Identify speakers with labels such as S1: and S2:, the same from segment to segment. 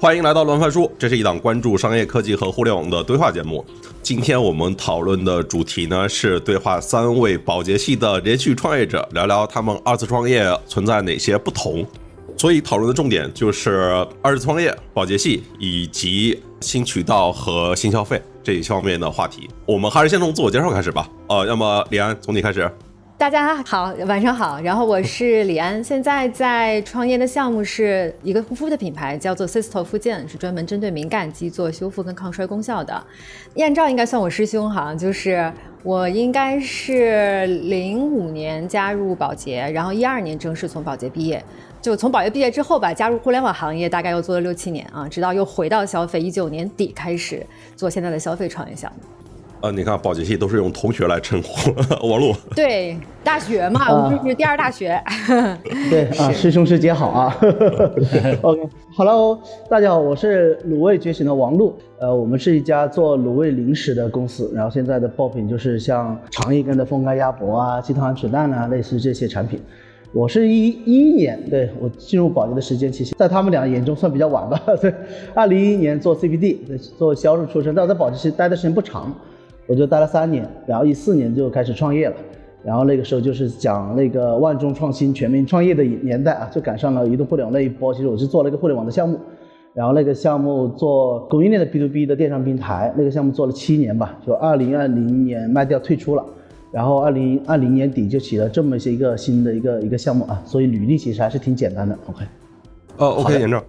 S1: 欢迎来到轮番书，这是一档关注商业科技和互联网的对话节目。今天我们讨论的主题呢是对话三位保洁系的连续创业者，聊聊他们二次创业存在哪些不同。所以讨论的重点就是二次创业、保洁系以及新渠道和新消费这一方面的话题。我们还是先从自我介绍开始吧。呃，要么李安从你开始。
S2: 大家好，晚上好。然后我是李安，现在在创业的项目是一个护肤的品牌，叫做 Sisto 附件，是专门针对敏感肌做修复跟抗衰功效的。艳照应该算我师兄哈，就是我应该是零五年加入宝洁，然后一二年正式从宝洁毕业。就从宝洁毕业之后吧，加入互联网行业，大概又做了六七年啊，直到又回到消费，一九年底开始做现在的消费创业项目。
S1: 呃，你看保洁系都是用同学来称呼，王璐。
S2: 对，大学嘛，我们就是第二大学。
S3: 对啊，师兄师姐好啊。OK，Hello，大家好，我是卤味觉醒的王璐。呃，我们是一家做卤味零食的公司，然后现在的爆品就是像长一根的风干鸭脖啊、鸡汤鹌鹑蛋啊，类似这些产品。我是一一年，对我进入保洁的时间，其实在他们俩眼中算比较晚吧。对，二零一一年做 CPD，做销售出身，但我在保洁其实待的时间不长。我就待了三年，然后一四年就开始创业了，然后那个时候就是讲那个万众创新、全民创业的年代啊，就赶上了移动互联网那一波。其实我是做了一个互联网的项目，然后那个项目做供应链的 B to B 的电商平台，那个项目做了七年吧，就二零二零年卖掉退出了，然后二零二零年底就起了这么些一个新的一个一个项目啊，所以履历其实还是挺简单的。OK，
S1: 哦，OK，严正，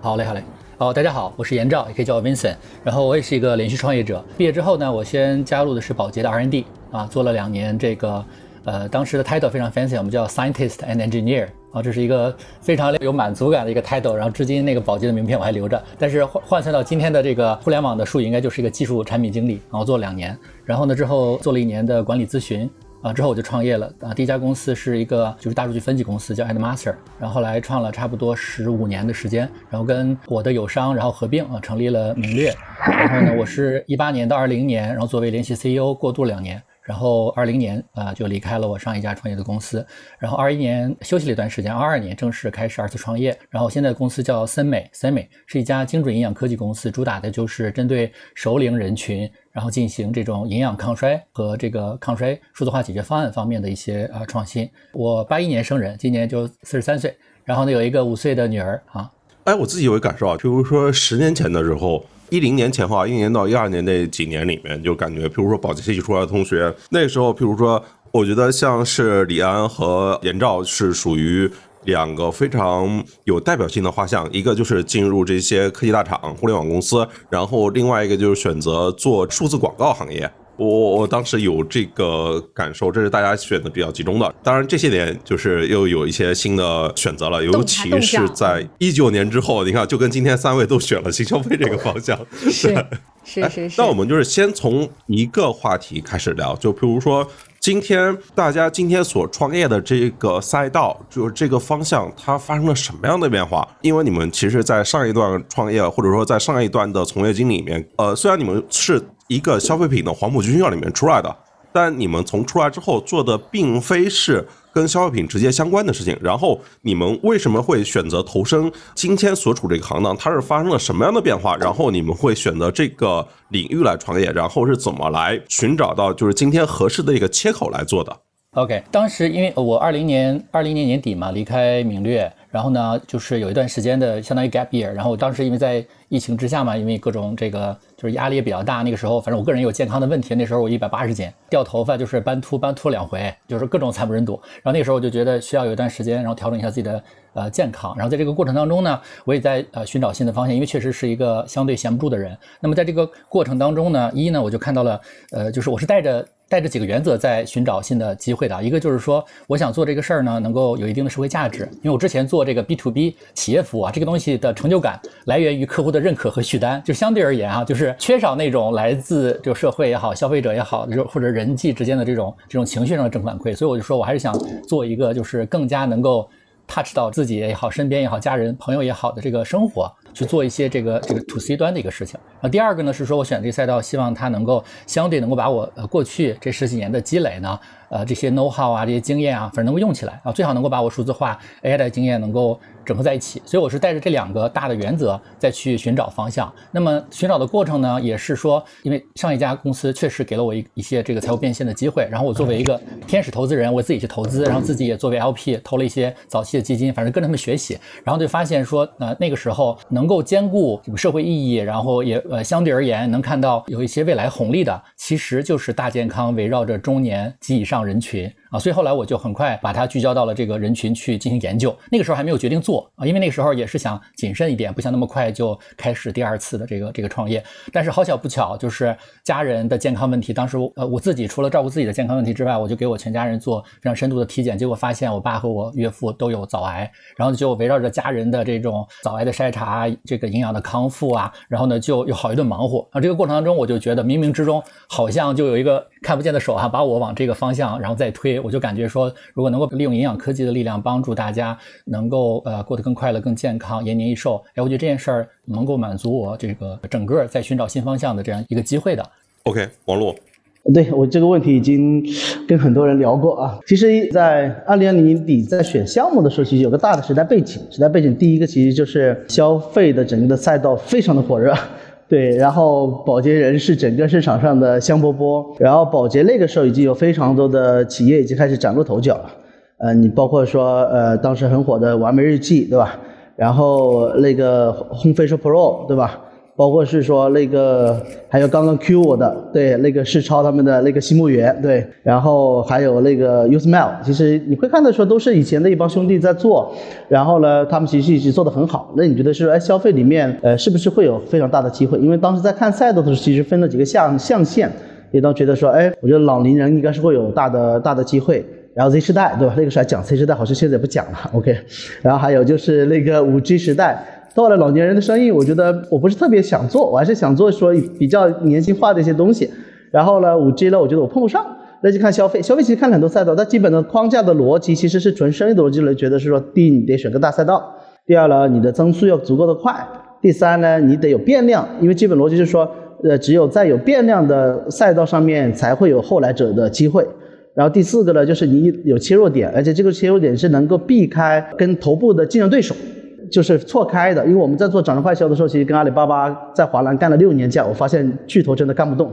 S4: 好嘞，好嘞。哦，大家好，我是严照，也可以叫我 Vincent。然后我也是一个连续创业者。毕业之后呢，我先加入的是宝洁的 R&D 啊，做了两年这个，呃，当时的 title 非常 fancy，我们叫 Scientist and Engineer 啊，这是一个非常有满足感的一个 title。然后至今那个宝洁的名片我还留着。但是换换算到今天的这个互联网的术语，应该就是一个技术产品经理。然后做了两年，然后呢之后做了一年的管理咨询。啊，之后我就创业了啊，第一家公司是一个就是大数据分析公司，叫 Admaster，然后来创了差不多十五年的时间，然后跟我的友商然后合并啊，成立了明略，然后呢，我是一八年到二零年，然后作为联系 CEO 过渡两年。然后二零年啊就离开了我上一家创业的公司，然后二一年休息了一段时间，二二年正式开始二次创业。然后现在公司叫森美，森美是一家精准营养科技公司，主打的就是针对熟龄人群，然后进行这种营养抗衰和这个抗衰数字化解决方案方面的一些呃创新。我八一年生人，今年就四十三岁，然后呢有一个五岁的女儿啊。
S1: 哎，我自己有一个感受啊，比如说十年前的时候。一零年前后啊，一年到一二年那几年里面，就感觉，譬如说保洁系出来的同学，那时候，譬如说，我觉得像是李安和严照是属于两个非常有代表性的画像，一个就是进入这些科技大厂、互联网公司，然后另外一个就是选择做数字广告行业。我我当时有这个感受，这是大家选的比较集中的。当然这些年就是又有一些新的选择了，尤其是在一九年之后，你看就跟今天三位都选了新消费这个方向。
S2: 是是是是。
S1: 那我们就是先从一个话题开始聊，就比如说今天大家今天所创业的这个赛道，就是这个方向，它发生了什么样的变化？因为你们其实，在上一段创业或者说在上一段的从业经历里面，呃，虽然你们是。一个消费品的黄埔军校里面出来的，但你们从出来之后做的并非是跟消费品直接相关的事情。然后你们为什么会选择投身今天所处这个行当？它是发生了什么样的变化？然后你们会选择这个领域来创业？然后是怎么来寻找到就是今天合适的一个切口来做的
S4: ？OK，当时因为我二零年二零年年底嘛离开明略。然后呢，就是有一段时间的相当于 gap year。然后当时因为在疫情之下嘛，因为各种这个就是压力也比较大。那个时候，反正我个人有健康的问题。那时候我一百八十斤，掉头发就是斑秃，斑秃两回，就是各种惨不忍睹。然后那个时候我就觉得需要有一段时间，然后调整一下自己的呃健康。然后在这个过程当中呢，我也在呃寻找新的方向，因为确实是一个相对闲不住的人。那么在这个过程当中呢，一呢我就看到了，呃，就是我是带着带着几个原则在寻找新的机会的。一个就是说，我想做这个事儿呢，能够有一定的社会价值，因为我之前做。这个 B to B 企业服务啊，这个东西的成就感来源于客户的认可和续单，就相对而言啊，就是缺少那种来自就社会也好、消费者也好，或者人际之间的这种这种情绪上的正反馈。所以我就说我还是想做一个就是更加能够 touch 到自己也好、身边也好、家人朋友也好的这个生活，去做一些这个这个 to C 端的一个事情。那第二个呢是说我选这个赛道，希望它能够相对能够把我呃过去这十几年的积累呢。呃这些 know how 啊，这些经验啊，反正能够用起来啊，最好能够把我数字化 AI 的经验能够整合在一起。所以我是带着这两个大的原则再去寻找方向。那么寻找的过程呢，也是说，因为上一家公司确实给了我一一些这个财务变现的机会，然后我作为一个天使投资人，我自己去投资，然后自己也作为 LP 投了一些早期的基金，反正跟他们学习，然后就发现说，呃，那个时候能够兼顾社会意义，然后也呃相对而言能看到有一些未来红利的，其实就是大健康围绕着中年及以上上人群。啊，所以后来我就很快把它聚焦到了这个人群去进行研究。那个时候还没有决定做啊，因为那个时候也是想谨慎一点，不想那么快就开始第二次的这个这个创业。但是好巧不巧，就是家人的健康问题，当时呃我自己除了照顾自己的健康问题之外，我就给我全家人做非常深度的体检，结果发现我爸和我岳父都有早癌，然后就围绕着家人的这种早癌的筛查、这个营养的康复啊，然后呢就又好一顿忙活啊。这个过程当中，我就觉得冥冥之中好像就有一个看不见的手哈，把我往这个方向然后再推。我就感觉说，如果能够利用营养科技的力量帮助大家能够呃过得更快乐、更健康、延年益寿，哎，我觉得这件事儿能够满足我这个整个在寻找新方向的这样一个机会的。
S1: OK，王璐，
S3: 对我这个问题已经跟很多人聊过啊。其实，在二零二零年底在选项目的时候，其实有个大的时代背景。时代背景第一个其实就是消费的整个的赛道非常的火热。对，然后保洁人是整个市场上的香饽饽，然后保洁那个时候已经有非常多的企业已经开始崭露头角了，呃，你包括说呃当时很火的完美日记，对吧？然后那个 Home Facial Pro，对吧？包括是说那个，还有刚刚 Q 我的，对，那个世超他们的那个新木源，对，然后还有那个 Usmile，其实你会看到说都是以前的一帮兄弟在做，然后呢，他们其实一直做得很好。那你觉得是哎，消费里面呃是不是会有非常大的机会？因为当时在看赛道的时候，其实分了几个象象限，也都觉得说，哎，我觉得老龄人应该是会有大的大的机会。然后 Z 时代，对吧？那个时候还讲 Z 时代，好像现在也不讲了，OK。然后还有就是那个五 G 时代。到了老年人的生意，我觉得我不是特别想做，我还是想做说比较年轻化的一些东西。然后呢，五 G 呢，我觉得我碰不上，那就看消费。消费其实看了很多赛道，它基本的框架的逻辑其实是纯生意的逻辑来觉得是说，第一你得选个大赛道，第二呢你的增速要足够的快，第三呢你得有变量，因为基本逻辑是说，呃只有在有变量的赛道上面才会有后来者的机会。然后第四个呢就是你有切入点，而且这个切入点是能够避开跟头部的竞争对手。就是错开的，因为我们在做掌上快销的时候，其实跟阿里巴巴在华南干了六年架，我发现巨头真的干不动。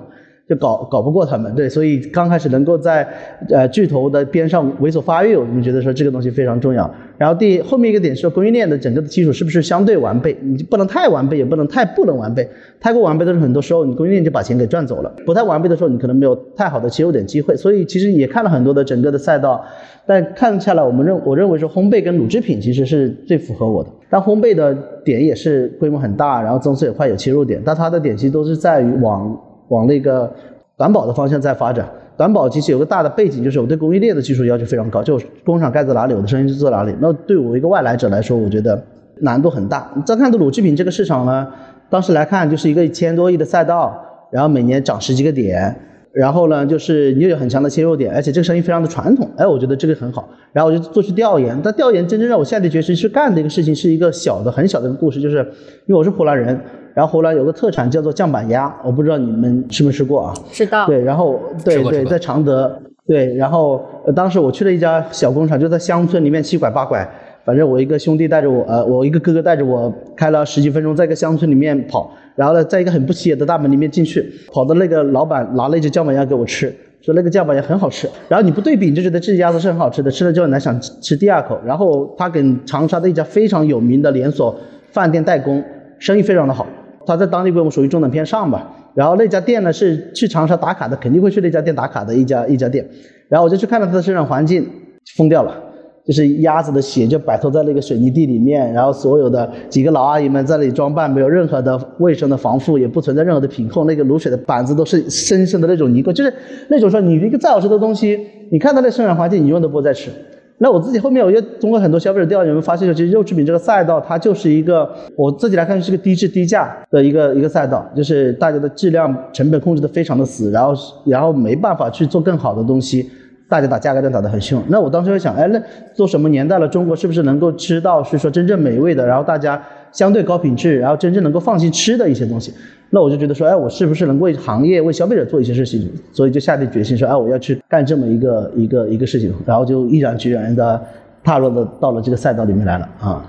S3: 就搞搞不过他们，对，所以刚开始能够在呃巨头的边上猥琐发育，我们觉得说这个东西非常重要。然后第后面一个点是供应链的整个的基础是不是相对完备？你不能太完备，也不能太不能完备。太过完备的时候，很多时候你供应链就把钱给赚走了；不太完备的时候，你可能没有太好的切入点机会。所以其实也看了很多的整个的赛道，但看下来，我们认我认为说烘焙跟乳制品其实是最符合我的。但烘焙的点也是规模很大，然后增速也快，有切入点，但它的点其实都是在于往。往那个短保的方向在发展，短保其实有个大的背景，就是我对供应链的技术要求非常高，就工厂盖在哪里，我的生意就做哪里。那对我一个外来者来说，我觉得难度很大。再看的乳制品这个市场呢，当时来看就是一个一千多亿的赛道，然后每年涨十几个点，然后呢就是你又有很强的切入点，而且这个生意非常的传统，哎，我觉得这个很好。然后我就做去调研，但调研真正让我下定决心去干的一个事情，是一个小的很小的一个故事，就是因为我是湖南人。然后湖南有个特产叫做酱板鸭，我不知道你们吃没吃过啊？
S2: 知道。
S3: 对，然后对对，在常德，对，然后当时我去了一家小工厂，就在乡村里面七拐八拐，反正我一个兄弟带着我，呃，我一个哥哥带着我开了十几分钟，在一个乡村里面跑，然后呢，在一个很不起眼的大门里面进去，跑到那个老板拿了一只酱板鸭给我吃，说那个酱板鸭很好吃，然后你不对比你就觉得这只鸭子是很好吃的，吃了之后你还想吃第二口，然后他跟长沙的一家非常有名的连锁饭店代工，生意非常的好。他在当地规模属于中等偏上吧，然后那家店呢是去长沙打卡的，肯定会去那家店打卡的一家一家店，然后我就去看了他的生产环境，疯掉了，就是鸭子的血就摆脱在那个水泥地里面，然后所有的几个老阿姨们在那里装扮，没有任何的卫生的防护，也不存在任何的品控，那个卤水的板子都是深深的那种泥垢，就是那种说你一个再好吃的东西，你看到那生产环境，你永远都不会再吃。那我自己后面，我又通过很多消费者调研，有没有发现说，其实肉制品这个赛道，它就是一个我自己来看是个低质低价的一个一个赛道，就是大家的质量成本控制的非常的死，然后然后没办法去做更好的东西，大家打价格战打得很凶。那我当时就想，哎，那做什么年代了，中国是不是能够吃到是说真正美味的，然后大家相对高品质，然后真正能够放心吃的一些东西？那我就觉得说，哎，我是不是能为行业、为消费者做一些事情？所以就下定决心说，哎，我要去干这么一个一个一个事情，然后就毅然决然的踏入了到了这个赛道里面来了啊。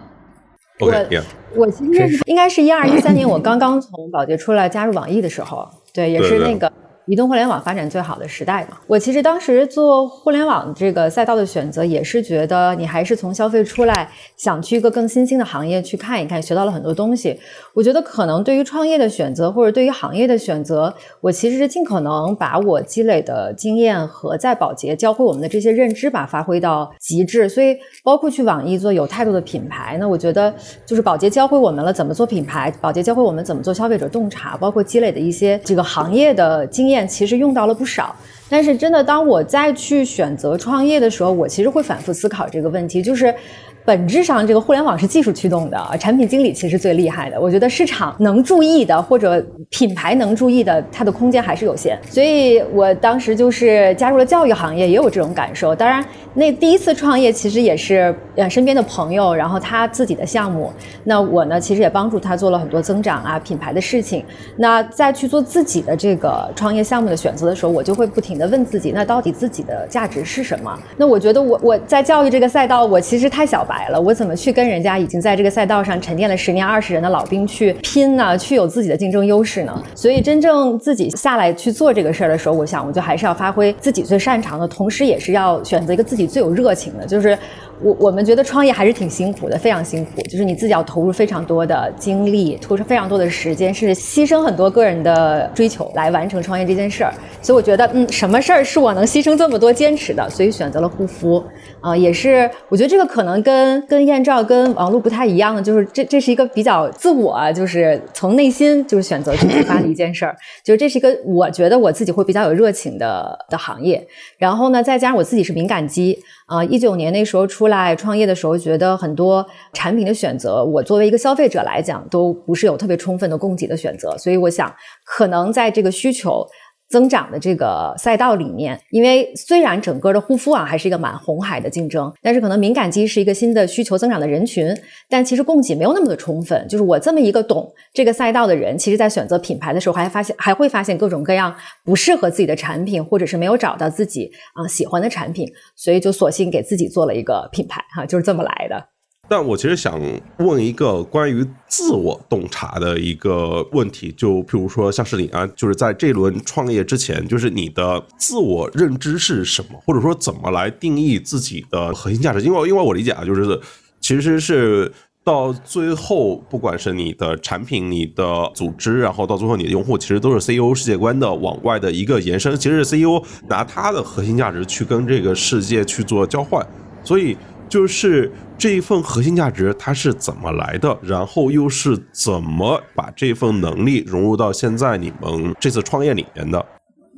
S1: OK，
S2: 我其实应该是一二一三年，我刚刚从宝洁出来加入网易的时候，对，也是那个。移动互联网发展最好的时代嘛，我其实当时做互联网这个赛道的选择，也是觉得你还是从消费出来，想去一个更新兴的行业去看一看，学到了很多东西。我觉得可能对于创业的选择，或者对于行业的选择，我其实是尽可能把我积累的经验和在保洁教会我们的这些认知吧，发挥到极致。所以包括去网易做有态度的品牌，那我觉得就是保洁教会我们了怎么做品牌，保洁教会我们怎么做消费者洞察，包括积累的一些这个行业的经验。其实用到了不少，但是真的，当我再去选择创业的时候，我其实会反复思考这个问题，就是。本质上，这个互联网是技术驱动的，产品经理其实最厉害的。我觉得市场能注意的，或者品牌能注意的，它的空间还是有限。所以我当时就是加入了教育行业，也有这种感受。当然，那第一次创业其实也是呃身边的朋友，然后他自己的项目。那我呢，其实也帮助他做了很多增长啊品牌的事情。那再去做自己的这个创业项目的选择的时候，我就会不停的问自己，那到底自己的价值是什么？那我觉得我我在教育这个赛道，我其实太小。白来了，我怎么去跟人家已经在这个赛道上沉淀了十年、二十人的老兵去拼呢？去有自己的竞争优势呢？所以真正自己下来去做这个事儿的时候，我想，我就还是要发挥自己最擅长的，同时也是要选择一个自己最有热情的。就是我我们觉得创业还是挺辛苦的，非常辛苦。就是你自己要投入非常多的精力，投入非常多的时间，是牺牲很多个人的追求来完成创业这件事儿。所以我觉得，嗯，什么事儿是我能牺牲这么多坚持的？所以选择了护肤。啊，也是，我觉得这个可能跟跟艳照、跟王璐不太一样的，就是这这是一个比较自我，就是从内心就是选择去出发的一件事儿，就是这是一个我觉得我自己会比较有热情的的行业。然后呢，再加上我自己是敏感肌啊，一九年那时候出来创业的时候，觉得很多产品的选择，我作为一个消费者来讲，都不是有特别充分的供给的选择，所以我想可能在这个需求。增长的这个赛道里面，因为虽然整个的护肤啊还是一个蛮红海的竞争，但是可能敏感肌是一个新的需求增长的人群，但其实供给没有那么的充分。就是我这么一个懂这个赛道的人，其实在选择品牌的时候，还发现还会发现各种各样不适合自己的产品，或者是没有找到自己啊喜欢的产品，所以就索性给自己做了一个品牌哈，就是这么来的。
S1: 但我其实想问一个关于自我洞察的一个问题，就譬如说像是你啊，就是在这轮创业之前，就是你的自我认知是什么，或者说怎么来定义自己的核心价值？因为因为我理解啊，就是其实是到最后，不管是你的产品、你的组织，然后到最后你的用户，其实都是 CEO 世界观的往外的一个延伸。其实是 CEO 拿他的核心价值去跟这个世界去做交换，所以。就是这一份核心价值它是怎么来的，然后又是怎么把这份能力融入到现在你们这次创业里面的？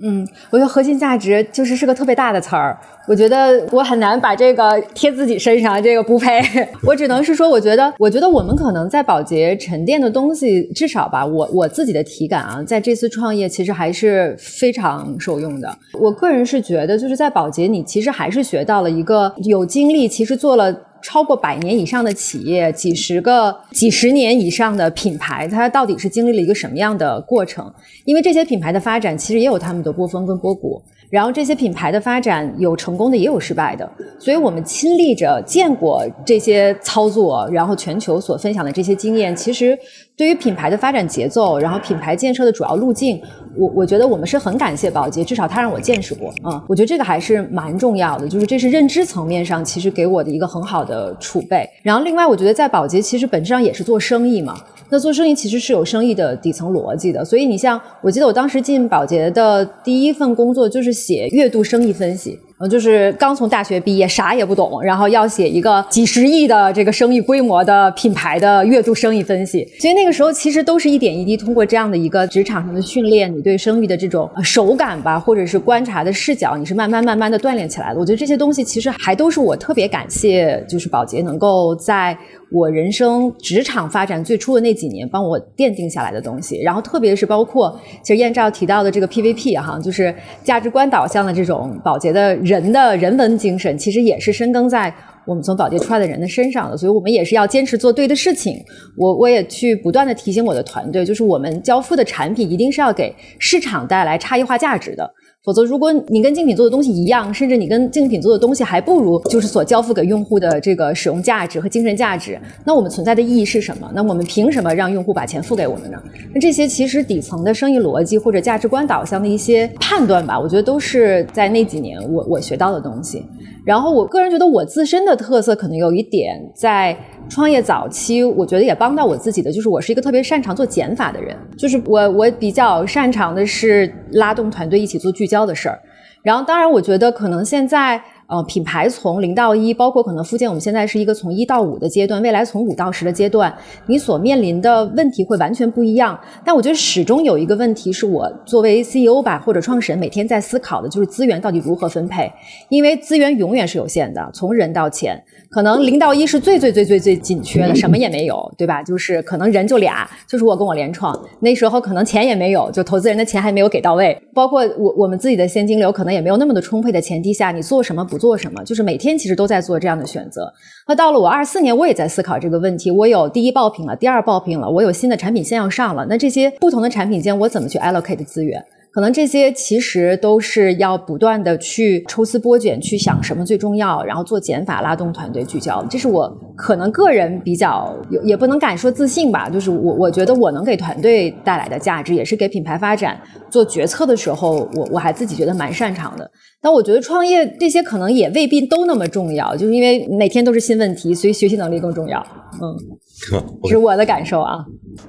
S2: 嗯，我觉得核心价值就是是个特别大的词儿，我觉得我很难把这个贴自己身上，这个不配。我只能是说，我觉得，我觉得我们可能在保洁沉淀的东西，至少吧，我我自己的体感啊，在这次创业其实还是非常受用的。我个人是觉得，就是在保洁，你其实还是学到了一个有经历，其实做了。超过百年以上的企业，几十个、几十年以上的品牌，它到底是经历了一个什么样的过程？因为这些品牌的发展，其实也有他们的波峰跟波谷。然后这些品牌的发展有成功的，也有失败的。所以我们亲历着、见过这些操作，然后全球所分享的这些经验，其实对于品牌的发展节奏，然后品牌建设的主要路径。我我觉得我们是很感谢宝洁，至少他让我见识过啊，我觉得这个还是蛮重要的，就是这是认知层面上其实给我的一个很好的储备。然后另外，我觉得在宝洁其实本质上也是做生意嘛，那做生意其实是有生意的底层逻辑的。所以你像，我记得我当时进宝洁的第一份工作就是写月度生意分析。嗯，就是刚从大学毕业，啥也不懂，然后要写一个几十亿的这个生意规模的品牌的月度生意分析，所以那个时候其实都是一点一滴通过这样的一个职场上的训练，你对生意的这种手感吧，或者是观察的视角，你是慢慢慢慢的锻炼起来的。我觉得这些东西其实还都是我特别感谢，就是宝洁能够在。我人生职场发展最初的那几年，帮我奠定下来的东西，然后特别是包括，其实燕照提到的这个 PVP 哈，就是价值观导向的这种保洁的人的人文精神，其实也是深耕在我们从保洁出来的人的身上的，所以我们也是要坚持做对的事情。我我也去不断的提醒我的团队，就是我们交付的产品一定是要给市场带来差异化价值的。否则，如果你跟竞品做的东西一样，甚至你跟竞品做的东西还不如，就是所交付给用户的这个使用价值和精神价值，那我们存在的意义是什么？那我们凭什么让用户把钱付给我们呢？那这些其实底层的生意逻辑或者价值观导向的一些判断吧，我觉得都是在那几年我我学到的东西。然后我个人觉得我自身的特色可能有一点在。创业早期，我觉得也帮到我自己的，就是我是一个特别擅长做减法的人，就是我我比较擅长的是拉动团队一起做聚焦的事儿。然后，当然，我觉得可能现在。呃，品牌从零到一，包括可能附件，我们现在是一个从一到五的阶段，未来从五到十的阶段，你所面临的问题会完全不一样。但我觉得始终有一个问题是我作为 CEO 吧或者创始人每天在思考的，就是资源到底如何分配，因为资源永远是有限的，从人到钱，可能零到一是最最最最最紧缺的，什么也没有，对吧？就是可能人就俩，就是我跟我联创，那时候可能钱也没有，就投资人的钱还没有给到位，包括我我们自己的现金流可能也没有那么的充沛的前提下，你做什么？不做什么，就是每天其实都在做这样的选择。那到了我二四年，我也在思考这个问题。我有第一爆品了，第二爆品了，我有新的产品线要上了。那这些不同的产品间，我怎么去 allocate 资源？可能这些其实都是要不断的去抽丝剥茧，去想什么最重要，然后做减法，拉动团队聚焦。这是我可能个人比较有，也不能敢说自信吧，就是我我觉得我能给团队带来的价值，也是给品牌发展做决策的时候，我我还自己觉得蛮擅长的。但我觉得创业这些可能也未必都那么重要，就是因为每天都是新问题，所以学习能力更重要。嗯，是我的感受啊。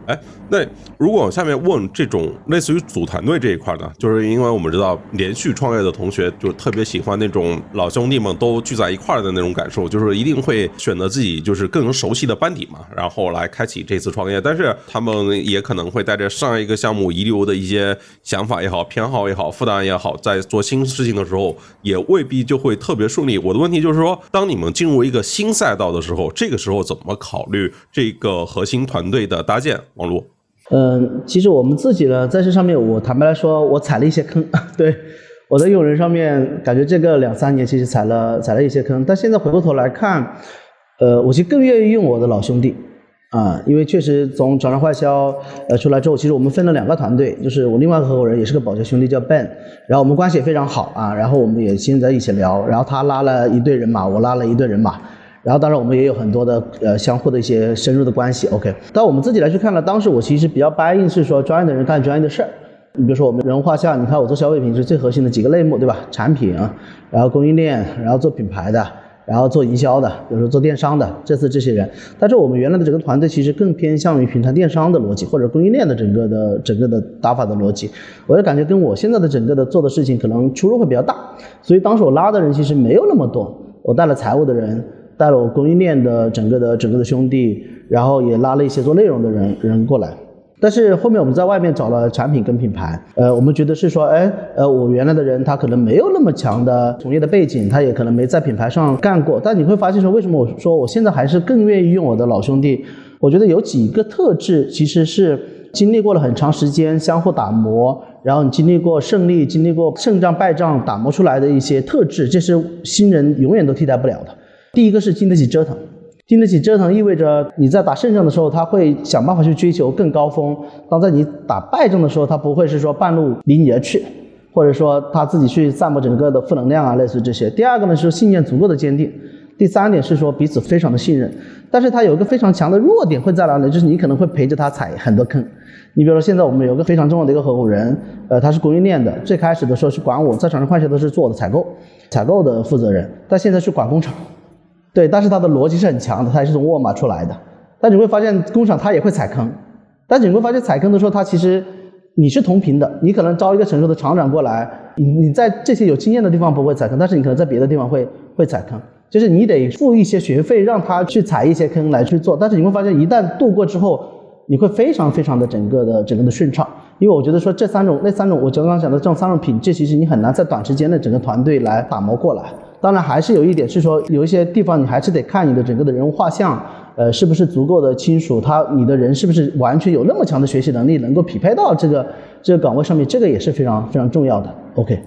S1: 哎，那如果下面问这种类似于组团队这一块呢？就是因为我们知道连续创业的同学就特别喜欢那种老兄弟们都聚在一块的那种感受，就是一定会选择自己就是更熟悉的班底嘛，然后来开启这次创业。但是他们也可能会带着上一个项目遗留的一些想法也好、偏好也好、负担也好，在做新事情的时候也未必就会特别顺利。我的问题就是说，当你们进入一个新赛道的时候，这个时候怎么考虑这个核心团队的搭建？王璐。
S3: 嗯，其实我们自己呢，在这上面，我坦白来说，我踩了一些坑。对，我在用人上面，感觉这个两三年其实踩了踩了一些坑。但现在回过头来看，呃，我其实更愿意用我的老兄弟啊，因为确实从转让快销呃出来之后，其实我们分了两个团队，就是我另外一个合伙人也是个保洁兄弟叫 Ben，然后我们关系也非常好啊，然后我们也经常在一起聊，然后他拉了一队人马，我拉了一队人马。然后，当然我们也有很多的呃相互的一些深入的关系。OK，但我们自己来去看呢，当时我其实比较 buy in 是说专业的人干专业的事儿。你比如说我们人物画像，你看我做消费品是最核心的几个类目，对吧？产品，然后供应链，然后做品牌的，然后做营销的，比如说做电商的，这次这些人。但是我们原来的整个团队其实更偏向于平台电商的逻辑，或者供应链的整个的整个的打法的逻辑。我就感觉跟我现在的整个的做的事情可能出入会比较大，所以当时我拉的人其实没有那么多，我带了财务的人。带了我供应链的整个的整个的兄弟，然后也拉了一些做内容的人人过来。但是后面我们在外面找了产品跟品牌，呃，我们觉得是说，哎，呃，我原来的人他可能没有那么强的从业的背景，他也可能没在品牌上干过。但你会发现说，为什么我说我现在还是更愿意用我的老兄弟？我觉得有几个特质其实是经历过了很长时间相互打磨，然后你经历过胜利，经历过胜仗败仗打磨出来的一些特质，这是新人永远都替代不了的。第一个是经得起折腾，经得起折腾意味着你在打胜仗的时候，他会想办法去追求更高峰；当在你打败仗的时候，他不会是说半路离你而去，或者说他自己去散播整个的负能量啊，类似这些。第二个呢是信念足够的坚定，第三点是说彼此非常的信任。但是他有一个非常强的弱点会在哪里？就是你可能会陪着他踩很多坑。你比如说现在我们有个非常重要的一个合伙人，呃，他是供应链的，最开始的时候是管我在厂商快销都是做的采购，采购的负责人，但现在是管工厂。对，但是他的逻辑是很强的，他也是从沃尔玛出来的。但你会发现工厂他也会踩坑，但你会发现踩坑的时候，他其实你是同频的。你可能招一个成熟的厂长过来，你你在这些有经验的地方不会踩坑，但是你可能在别的地方会会踩坑。就是你得付一些学费让他去踩一些坑来去做，但是你会发现一旦度过之后，你会非常非常的整个的整个的顺畅。因为我觉得说这三种那三种我刚刚讲的这种三种品质，其实你很难在短时间内整个团队来打磨过来。当然，还是有一点是说，有一些地方你还是得看你的整个的人物画像，呃，是不是足够的清楚，他你的人是不是完全有那么强的学习能力，能够匹配到这个这个岗位上面，这个也是非常非常重要的。OK。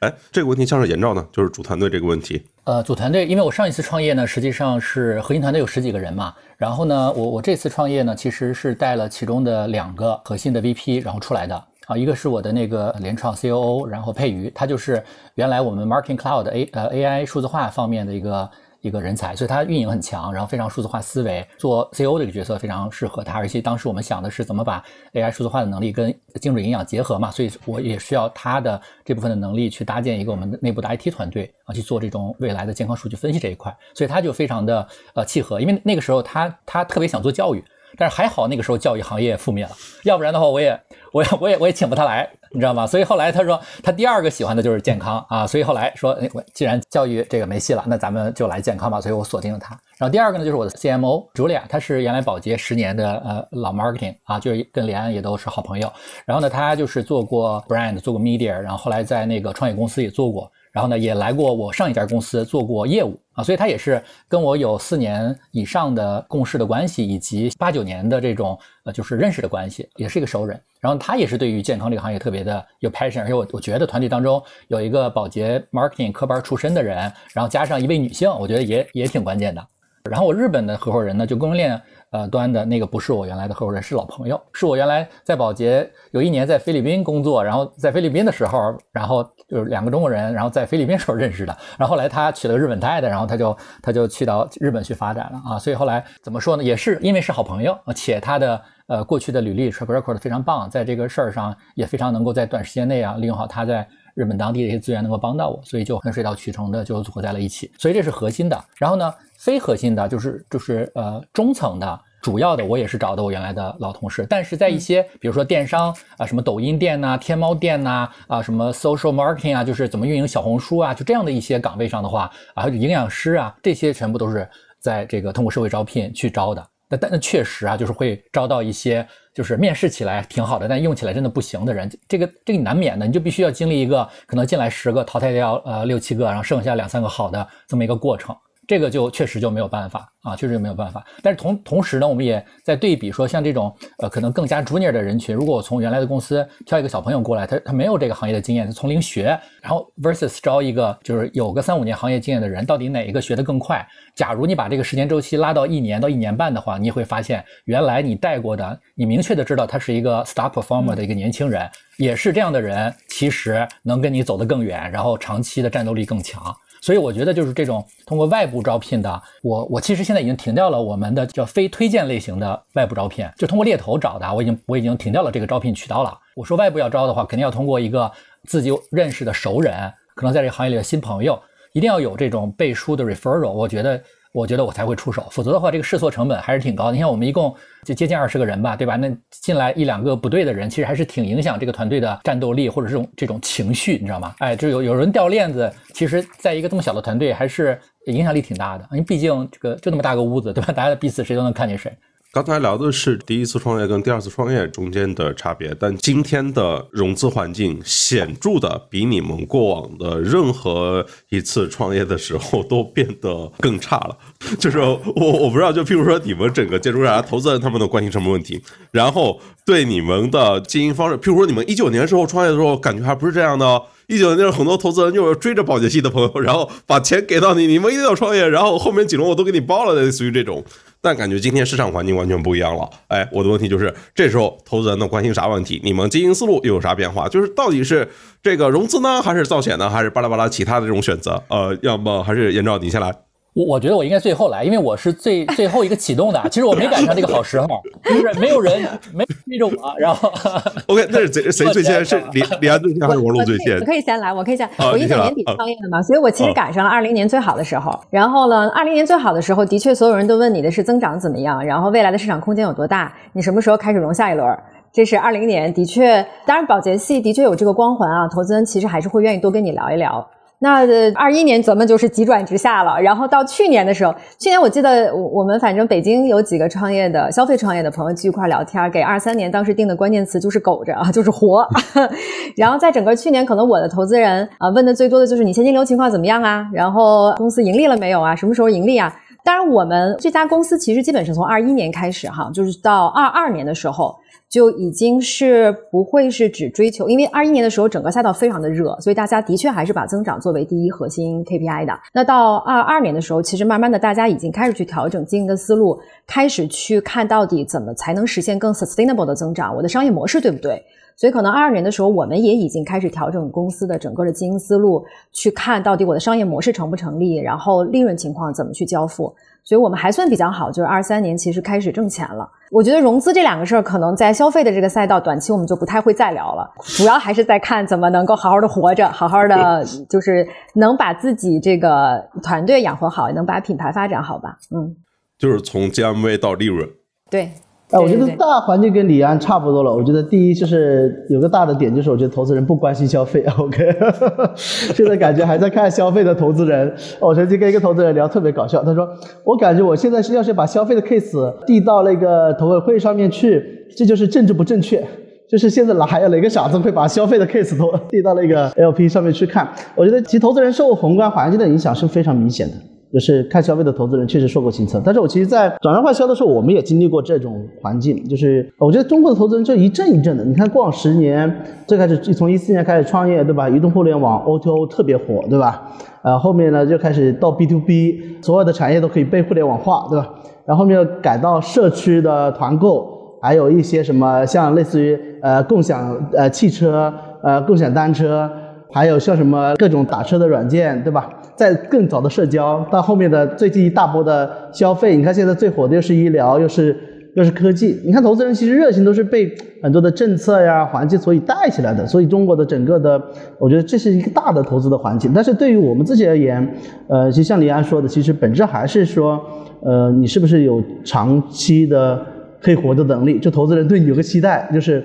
S1: 哎，这个问题像是严照呢，就是组团队这个问题。
S4: 呃，组团队，因为我上一次创业呢，实际上是核心团队有十几个人嘛。然后呢，我我这次创业呢，其实是带了其中的两个核心的 VP，然后出来的啊，一个是我的那个联创 COO，然后佩瑜，他就是原来我们 Marketing Cloud A 呃 AI 数字化方面的一个。一个人才，所以他运营很强，然后非常数字化思维，做 COO 这个角色非常适合他。而且当时我们想的是怎么把 A I 数字化的能力跟精准营养结合嘛，所以我也需要他的这部分的能力去搭建一个我们的内部的 I T 团队啊，去做这种未来的健康数据分析这一块。所以他就非常的呃契合，因为那个时候他他特别想做教育，但是还好那个时候教育行业覆灭了，要不然的话我也我也我也我也请不他来。你知道吗？所以后来他说，他第二个喜欢的就是健康啊。所以后来说，哎，既然教育这个没戏了，那咱们就来健康吧。所以我锁定了他。然后第二个呢，就是我的 CMO 朱莉亚，她是原来宝洁十年的呃老 marketing 啊，就是跟连安也都是好朋友。然后呢，他就是做过 brand，做过 media，然后后来在那个创业公司也做过。然后呢，也来过我上一家公司做过业务啊，所以他也是跟我有四年以上的共事的关系，以及八九年的这种呃就是认识的关系，也是一个熟人。然后他也是对于健康这个行业特别的有 passion，而且我我觉得团队当中有一个保洁 marketing 科班出身的人，然后加上一位女性，我觉得也也挺关键的。然后我日本的合伙人呢，就供应链。呃，端的那个不是我原来的合伙人，是老朋友，是我原来在保洁有一年在菲律宾工作，然后在菲律宾的时候，然后就是两个中国人，然后在菲律宾时候认识的，然后后来他娶了日本太太，然后他就他就去到日本去发展了啊，所以后来怎么说呢，也是因为是好朋友，且他的呃过去的履历 track record 非常棒，在这个事儿上也非常能够在短时间内啊利用好他在日本当地的一些资源，能够帮到我，所以就很水到渠成的就组合在了一起，所以这是核心的。然后呢？非核心的，就是就是呃中层的，主要的我也是找的我原来的老同事，但是在一些比如说电商啊，什么抖音店呐、天猫店呐啊，什么 social marketing 啊，就是怎么运营小红书啊，就这样的一些岗位上的话啊，营养师啊，这些全部都是在这个通过社会招聘去招的。那但那确实啊，就是会招到一些就是面试起来挺好的，但用起来真的不行的人，这个这个难免的，你就必须要经历一个可能进来十个淘汰掉呃六七个，然后剩下两三个好的这么一个过程。这个就确实就没有办法啊，确实就没有办法。但是同同时呢，我们也在对比说，像这种呃可能更加 junior 的人群，如果我从原来的公司挑一个小朋友过来，他他没有这个行业的经验，他从零学，然后 versus 招一个就是有个三五年行业经验的人，到底哪一个学得更快？假如你把这个时间周期拉到一年到一年半的话，你会发现原来你带过的，你明确的知道他是一个 star performer 的一个年轻人，也是这样的人，其实能跟你走得更远，然后长期的战斗力更强。所以我觉得就是这种通过外部招聘的，我我其实现在已经停掉了我们的叫非推荐类型的外部招聘，就通过猎头找的，我已经我已经停掉了这个招聘渠道了。我说外部要招的话，肯定要通过一个自己认识的熟人，可能在这个行业里的新朋友，一定要有这种背书的 referral。我觉得。我觉得我才会出手，否则的话，这个试错成本还是挺高。你看，我们一共就接近二十个人吧，对吧？那进来一两个不对的人，其实还是挺影响这个团队的战斗力或者这种这种情绪，你知道吗？哎，就有有人掉链子，其实在一个这么小的团队，还是影响力挺大的。因为毕竟这个就那么大个屋子，对吧？大家彼此谁都能看见谁。
S1: 刚才聊的是第一次创业跟第二次创业中间的差别，但今天的融资环境显著的比你们过往的任何一次创业的时候都变得更差了。就是我我不知道，就譬如说你们整个建筑上投资人他们都关心什么问题，然后对你们的经营方式，譬如说你们一九年时候创业的时候，感觉还不是这样的。一九年很多投资人就是追着保洁系的朋友，然后把钱给到你，你们一定要创业，然后后面几轮我都给你包了，类似于这种。但感觉今天市场环境完全不一样了，哎，我的问题就是，这时候投资人都关心啥问题？你们经营思路又有啥变化？就是到底是这个融资呢，还是造险呢，还是巴拉巴拉其他的这种选择？呃，要么还是严照你先来。
S4: 我我觉得我应该最后来，因为我是最最后一个启动的。其实我没赶上这个好时候，就是没有人没追着我。然后，
S1: OK，那是谁谁最先？是李李安最先还是王璐最先？
S2: 我可以先来，我可以先。我一九年底创业的嘛，所以我其实赶上了二零年最好的时候。然后呢，二零年最好的时候，的确所有人都问你的是增长怎么样，然后未来的市场空间有多大，你什么时候开始融下一轮？这是二零年，的确，当然保洁系的确有这个光环啊，投资人其实还是会愿意多跟你聊一聊。那二一年咱们就是急转直下了，然后到去年的时候，去年我记得我我们反正北京有几个创业的消费创业的朋友聚一块聊天，给二三年当时定的关键词就是“苟着”啊，就是活。然后在整个去年，可能我的投资人啊问的最多的就是你现金流情况怎么样啊？然后公司盈利了没有啊？什么时候盈利啊？当然，我们这家公司其实基本是从二一年开始哈，就是到二二年的时候。就已经是不会是只追求，因为二一年的时候整个赛道非常的热，所以大家的确还是把增长作为第一核心 KPI 的。那到二二年的时候，其实慢慢的大家已经开始去调整经营的思路，开始去看到底怎么才能实现更 sustainable 的增长，我的商业模式对不对？所以可能二二年的时候，我们也已经开始调整公司的整个的经营思路，去看到底我的商业模式成不成立，然后利润情况怎么去交付。所以我们还算比较好，就是二三年其实开始挣钱了。我觉得融资这两个事儿，可能在消费的这个赛道，短期我们就不太会再聊了。主要还是在看怎么能够好好的活着，好好的就是能把自己这个团队养活好，能把品牌发展好吧。嗯，
S1: 就是从 GMV 到利润。
S2: 对。
S3: 哎，我觉得大环境跟李安差不多了。我觉得第一就是有个大的点，就是我觉得投资人不关心消费。OK，现在感觉还在看消费的投资人。我曾经跟一个投资人聊，特别搞笑。他说：“我感觉我现在是要是把消费的 case 递到那个投委会上面去，这就是政治不正确。就是现在哪还有哪个傻子会把消费的 case 都递到那个 LP 上面去看？我觉得其实投资人受宏观环境的影响是非常明显的。”就是看消费的投资人确实受过清测，但是我其实，在转让快销的时候，我们也经历过这种环境。就是我觉得中国的投资人就一阵一阵的。你看，过往十年，最开始从一四年开始创业，对吧？移动互联网 O2O 特别火，对吧？呃，后面呢就开始到 B to B，所有的产业都可以被互联网化，对吧？然后后面又改到社区的团购，还有一些什么像类似于呃共享呃汽车呃共享单车，还有像什么各种打车的软件，对吧？在更早的社交，到后面的最近一大波的消费，你看现在最火的又是医疗，又是又是科技。你看投资人其实热情都是被很多的政策呀、环境所以带起来的。所以中国的整个的，我觉得这是一个大的投资的环境。但是对于我们自己而言，呃，就像李安说的，其实本质还是说，呃，你是不是有长期的可以活的能力？就投资人对你有个期待，就是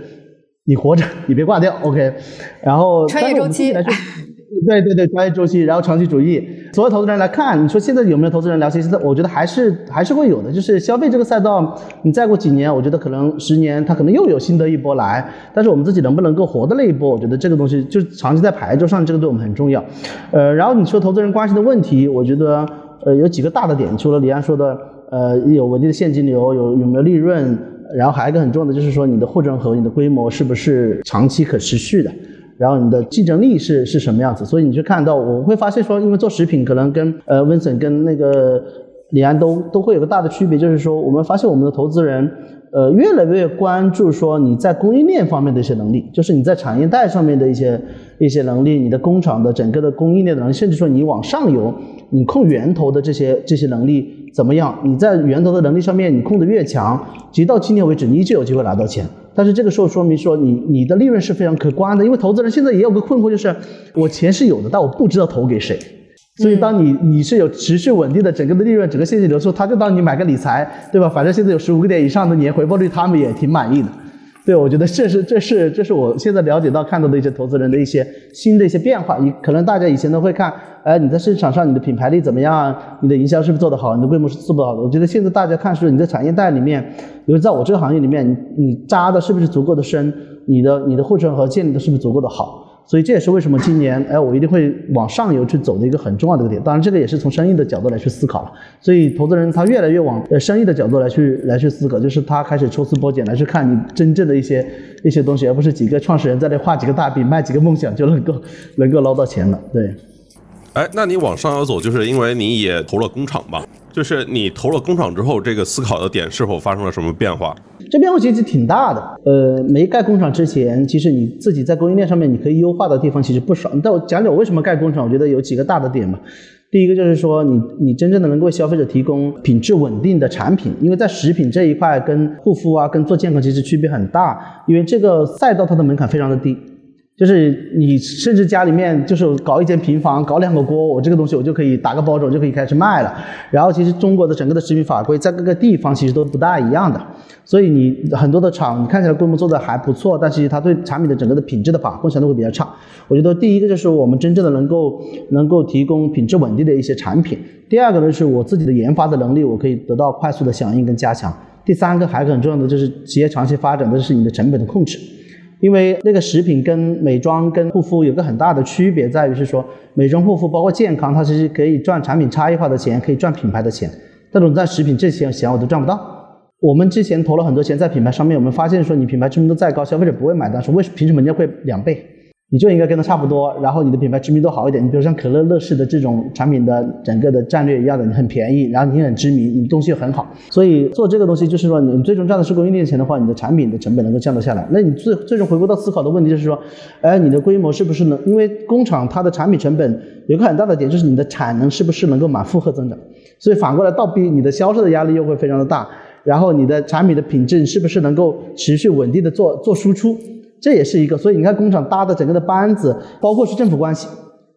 S3: 你活着，你别挂掉，OK。然后
S2: 穿越周期。
S3: 对对对，专业周期，然后长期主义，所有投资人来看，你说现在有没有投资人聊？其实我觉得还是还是会有的。就是消费这个赛道，你再过几年，我觉得可能十年，它可能又有新的一波来。但是我们自己能不能够活的那一波，我觉得这个东西就长期在牌桌上，这个对我们很重要。呃，然后你说投资人关心的问题，我觉得呃有几个大的点，除了李安说的，呃有稳定的现金流，有有没有利润，然后还有一个很重要的就是说你的护城河、你的规模是不是长期可持续的。然后你的竞争力是是什么样子？所以你就看到，我会发现说，因为做食品可能跟呃温森跟那个李安都都会有个大的区别，就是说我们发现我们的投资人呃越来越关注说你在供应链方面的一些能力，就是你在产业带上面的一些一些能力，你的工厂的整个的供应链的能力，甚至说你往上游你控源头的这些这些能力怎么样？你在源头的能力上面你控的越强，直到今天为止，你依旧有机会拿到钱。但是这个时候说明说你你的利润是非常可观的，因为投资人现在也有个困惑，就是我钱是有的，但我不知道投给谁。所以当你你是有持续稳定的整个的利润，整个现金流出，他就当你买个理财，对吧？反正现在有十五个点以上的年回报率，他们也挺满意的。对，我觉得这是这是这是我现在了解到看到的一些投资人的一些新的一些变化。你可能大家以前都会看，哎，你在市场上你的品牌力怎么样？你的营销是不是做得好？你的规模是做不好的？我觉得现在大家看是你在产业带里面，比如在我这个行业里面，你扎的是不是足够的深？你的你的护城河建立的是不是足够的好？所以这也是为什么今年，哎，我一定会往上游去走的一个很重要的一个点。当然，这个也是从生意的角度来去思考了。所以，投资人他越来越往呃生意的角度来去来去思考，就是他开始抽丝剥茧来去看你真正的一些一些东西，而不是几个创始人在那画几个大饼，卖几个梦想就能够能够捞到钱了。对。
S1: 哎，那你往上游走，就是因为你也投了工厂吧？就是你投了工厂之后，这个思考的点是否发生了什么变化？
S3: 这变化其实挺大的。呃，没盖工厂之前，其实你自己在供应链上面你可以优化的地方其实不少。但我讲讲我为什么盖工厂，我觉得有几个大的点嘛。第一个就是说，你你真正的能够为消费者提供品质稳定的产品，因为在食品这一块跟护肤啊、跟做健康其实区别很大，因为这个赛道它的门槛非常的低。就是你甚至家里面就是搞一间平房，搞两个锅，我这个东西我就可以打个包装就可以开始卖了。然后其实中国的整个的食品法规在各个地方其实都不大一样的，所以你很多的厂你看起来规模做的还不错，但其实它对产品的整个的品质的把控相对会比较差。我觉得第一个就是我们真正的能够能够提供品质稳定的一些产品，第二个呢是我自己的研发的能力，我可以得到快速的响应跟加强。第三个还很重要的就是企业长期发展的是你的成本的控制。因为那个食品跟美妆跟护肤有个很大的区别，在于是说美妆护肤包括健康，它其实可以赚产品差异化的钱，可以赚品牌的钱。但是在食品这些钱我都赚不到。我们之前投了很多钱在品牌上面，我们发现说你品牌知名度再高，消费者不会买单，说为什么平时门店会两倍？你就应该跟它差不多，然后你的品牌知名度好一点。你比如像可乐、乐事的这种产品的整个的战略一样的，你很便宜，然后你很知名，你东西又很好。所以做这个东西就是说，你最终赚的是供应链钱的话，你的产品的成本能够降得下来。那你最最终回归到思考的问题就是说，哎，你的规模是不是能？因为工厂它的产品成本有个很大的点就是你的产能是不是能够满负荷增长？所以反过来倒逼你的销售的压力又会非常的大，然后你的产品的品质是不是能够持续稳定的做做输出？这也是一个，所以你看工厂搭的整个的班子，包括是政府关系，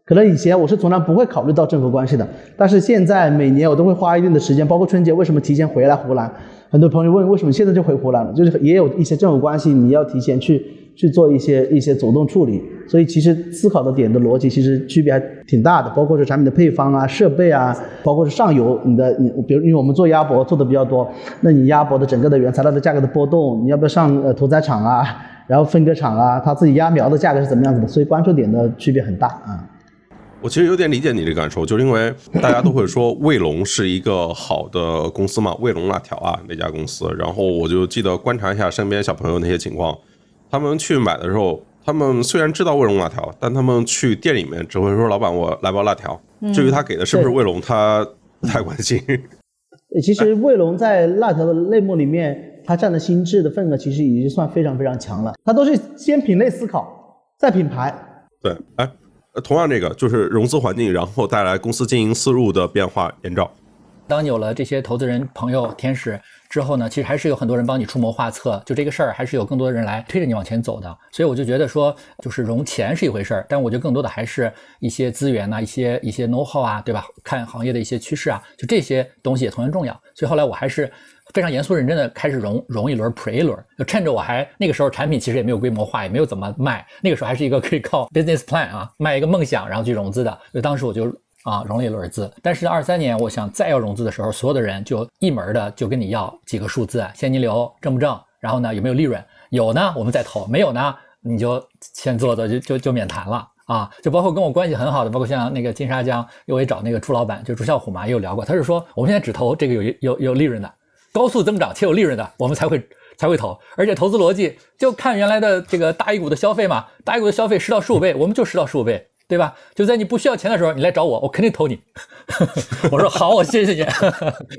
S3: 可能以前我是从来不会考虑到政府关系的，但是现在每年我都会花一定的时间，包括春节为什么提前回来湖南，很多朋友问为什么现在就回湖南了，就是也有一些政府关系，你要提前去去做一些一些主动处理，所以其实思考的点的逻辑其实区别还挺大的，包括是产品的配方啊、设备啊，包括是上游你的你，比如因为我们做鸭脖做的比较多，那你鸭脖的整个的原材料的价格的波动，你要不要上呃屠宰场啊？然后分割厂啊，他自己鸭苗的价格是怎么样子的？所以关注点的区别很大啊。
S1: 我其实有点理解你的感受，就是因为大家都会说卫龙是一个好的公司嘛，卫龙辣条啊那家公司。然后我就记得观察一下身边小朋友那些情况，他们去买的时候，他们虽然知道卫龙辣条，但他们去店里面只会说老板我来包辣条，至于他给的是不是卫龙，他不太关心。
S3: 其实卫龙在辣条的类目里面。它占的心智的份额其实已经算非常非常强了。它都是先品类思考，再品牌。
S1: 对，哎，同样这个就是融资环境，然后带来公司经营思路的变化延照。
S4: 当有了这些投资人朋友、天使之后呢，其实还是有很多人帮你出谋划策。就这个事儿，还是有更多的人来推着你往前走的。所以我就觉得说，就是融钱是一回事儿，但我觉得更多的还是一些资源呐，一些一些 know how 啊，对吧？看行业的一些趋势啊，就这些东西也同样重要。所以后来我还是。非常严肃认真的开始融融一轮 pre 一轮，就趁着我还那个时候产品其实也没有规模化，也没有怎么卖，那个时候还是一个可以靠 business plan 啊卖一个梦想，然后去融资的。所以当时我就啊融了一轮资。但是二三年我想再要融资的时候，所有的人就一门的就跟你要几个数字，现金流挣不挣，然后呢有没有利润，有呢我们再投，没有呢你就先做做就就就免谈了啊。就包括跟我关系很好的，包括像那个金沙江，又也找那个朱老板，就朱啸虎嘛，也有聊过，他是说我们现在只投这个有有有利润的。高速增长且有利润的，我们才会才会投，而且投资逻辑就看原来的这个大一股的消费嘛，大一股的消费十到十五倍，我们就十到十五倍，对吧？就在你不需要钱的时候，你来找我，我肯定投你。我说好，我谢谢你。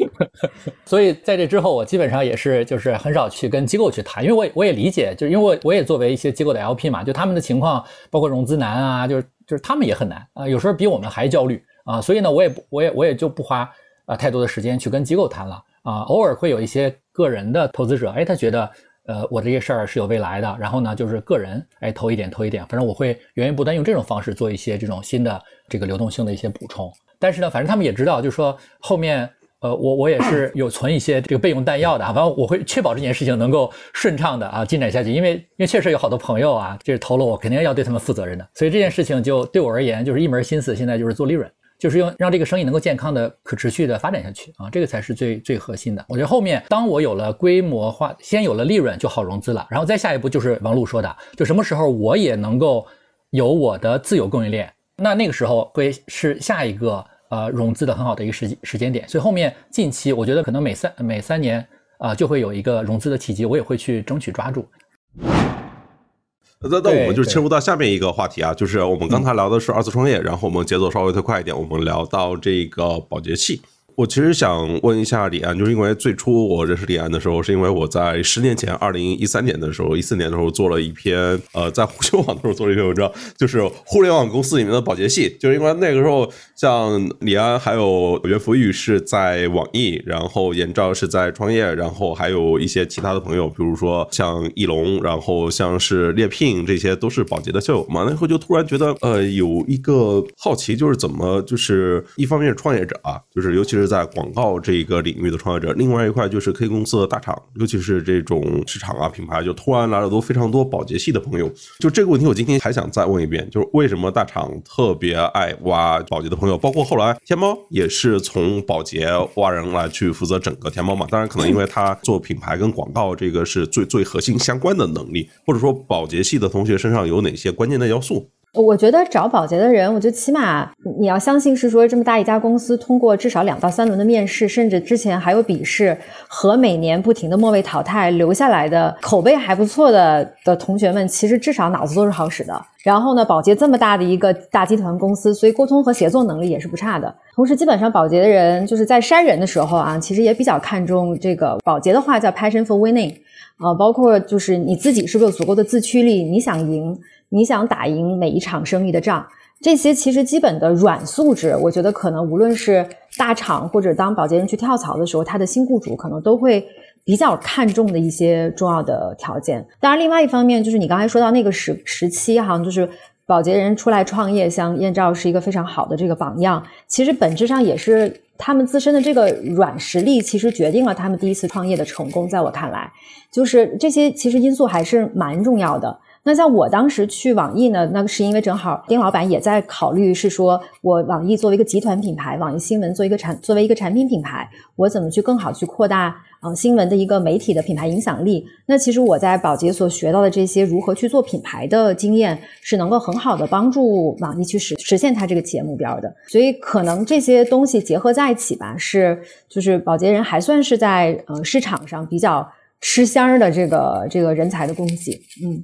S4: 所以在这之后，我基本上也是就是很少去跟机构去谈，因为我我也理解，就是因为我我也作为一些机构的 LP 嘛，就他们的情况，包括融资难啊，就是就是他们也很难啊，有时候比我们还焦虑啊，所以呢，我也不我也我也就不花啊太多的时间去跟机构谈了。啊，偶尔会有一些个人的投资者，哎，他觉得，呃，我这些事儿是有未来的，然后呢，就是个人，哎，投一点，投一点，反正我会源源不断用这种方式做一些这种新的这个流动性的一些补充。但是呢，反正他们也知道，就是说后面，呃，我我也是有存一些这个备用弹药的，反正我会确保这件事情能够顺畅的啊进展下去，因为因为确实有好多朋友啊，就是投了我，肯定要对他们负责任的，所以这件事情就对我而言就是一门心思，现在就是做利润。就是用让这个生意能够健康的、可持续的发展下去啊，这个才是最最核心的。我觉得后面当我有了规模化，先有了利润就好融资了，然后再下一步就是王璐说的，就什么时候我也能够有我的自有供应链，那那个时候会是下一个呃融资的很好的一个时时间点。所以后面近期我觉得可能每三每三年啊就会有一个融资的契机，我也会去争取抓住。
S1: 那那我们就切入到下面一个话题啊，就是我们刚才聊的是二次创业，然后我们节奏稍微推快一点，我们聊到这个保洁器。我其实想问一下李安，就是因为最初我认识李安的时候，是因为我在十年前，二零一三年的时候，一四年的时候做了一篇，呃，在互联网的时候做了一篇文章，就是互联网公司里面的保洁系。就是因为那个时候，像李安还有袁福玉是在网易，然后严照是在创业，然后还有一些其他的朋友，比如说像翼龙，然后像是猎聘，这些都是保洁的校友嘛。那时候就突然觉得，呃，有一个好奇，就是怎么，就是一方面是创业者啊，就是尤其是。在广告这个领域的创业者，另外一块就是 K 公司的大厂，尤其是这种市场啊品牌，就突然来了都非常多保洁系的朋友。就这个问题，我今天还想再问一遍，就是为什么大厂特别爱挖保洁的朋友？包括后来天猫也是从保洁挖人来去负责整个天猫嘛？当然，可能因为他做品牌跟广告这个是最最核心相关的能力，或者说保洁系的同学身上有哪些关键的要素？
S2: 我觉得找保洁的人，我觉得起码你要相信是说这么大一家公司，通过至少两到三轮的面试，甚至之前还有笔试和每年不停的末位淘汰留下来的口碑还不错的的同学们，其实至少脑子都是好使的。然后呢，保洁这么大的一个大集团公司，所以沟通和协作能力也是不差的。同时，基本上保洁的人就是在筛人的时候啊，其实也比较看重这个保洁的话叫 passion for winning 啊，包括就是你自己是不是有足够的自驱力，你想赢。你想打赢每一场生意的仗，这些其实基本的软素质，我觉得可能无论是大厂或者当保洁人去跳槽的时候，他的新雇主可能都会比较看重的一些重要的条件。当然，另外一方面就是你刚才说到那个时时期哈，就是保洁人出来创业，像燕赵是一个非常好的这个榜样。其实本质上也是他们自身的这个软实力，其实决定了他们第一次创业的成功。在我看来，就是这些其实因素还是蛮重要的。那像我当时去网易呢，那是因为正好丁老板也在考虑，是说我网易作为一个集团品牌，网易新闻作为一个产作为一个产品品牌，我怎么去更好去扩大啊新闻的一个媒体的品牌影响力？那其实我在宝洁所学到的这些如何去做品牌的经验，是能够很好的帮助网易去实实现它这个企业目标的。所以可能这些东西结合在一起吧，是就是宝洁人还算是在呃市场上比较吃香的这个这个人才的供给，嗯。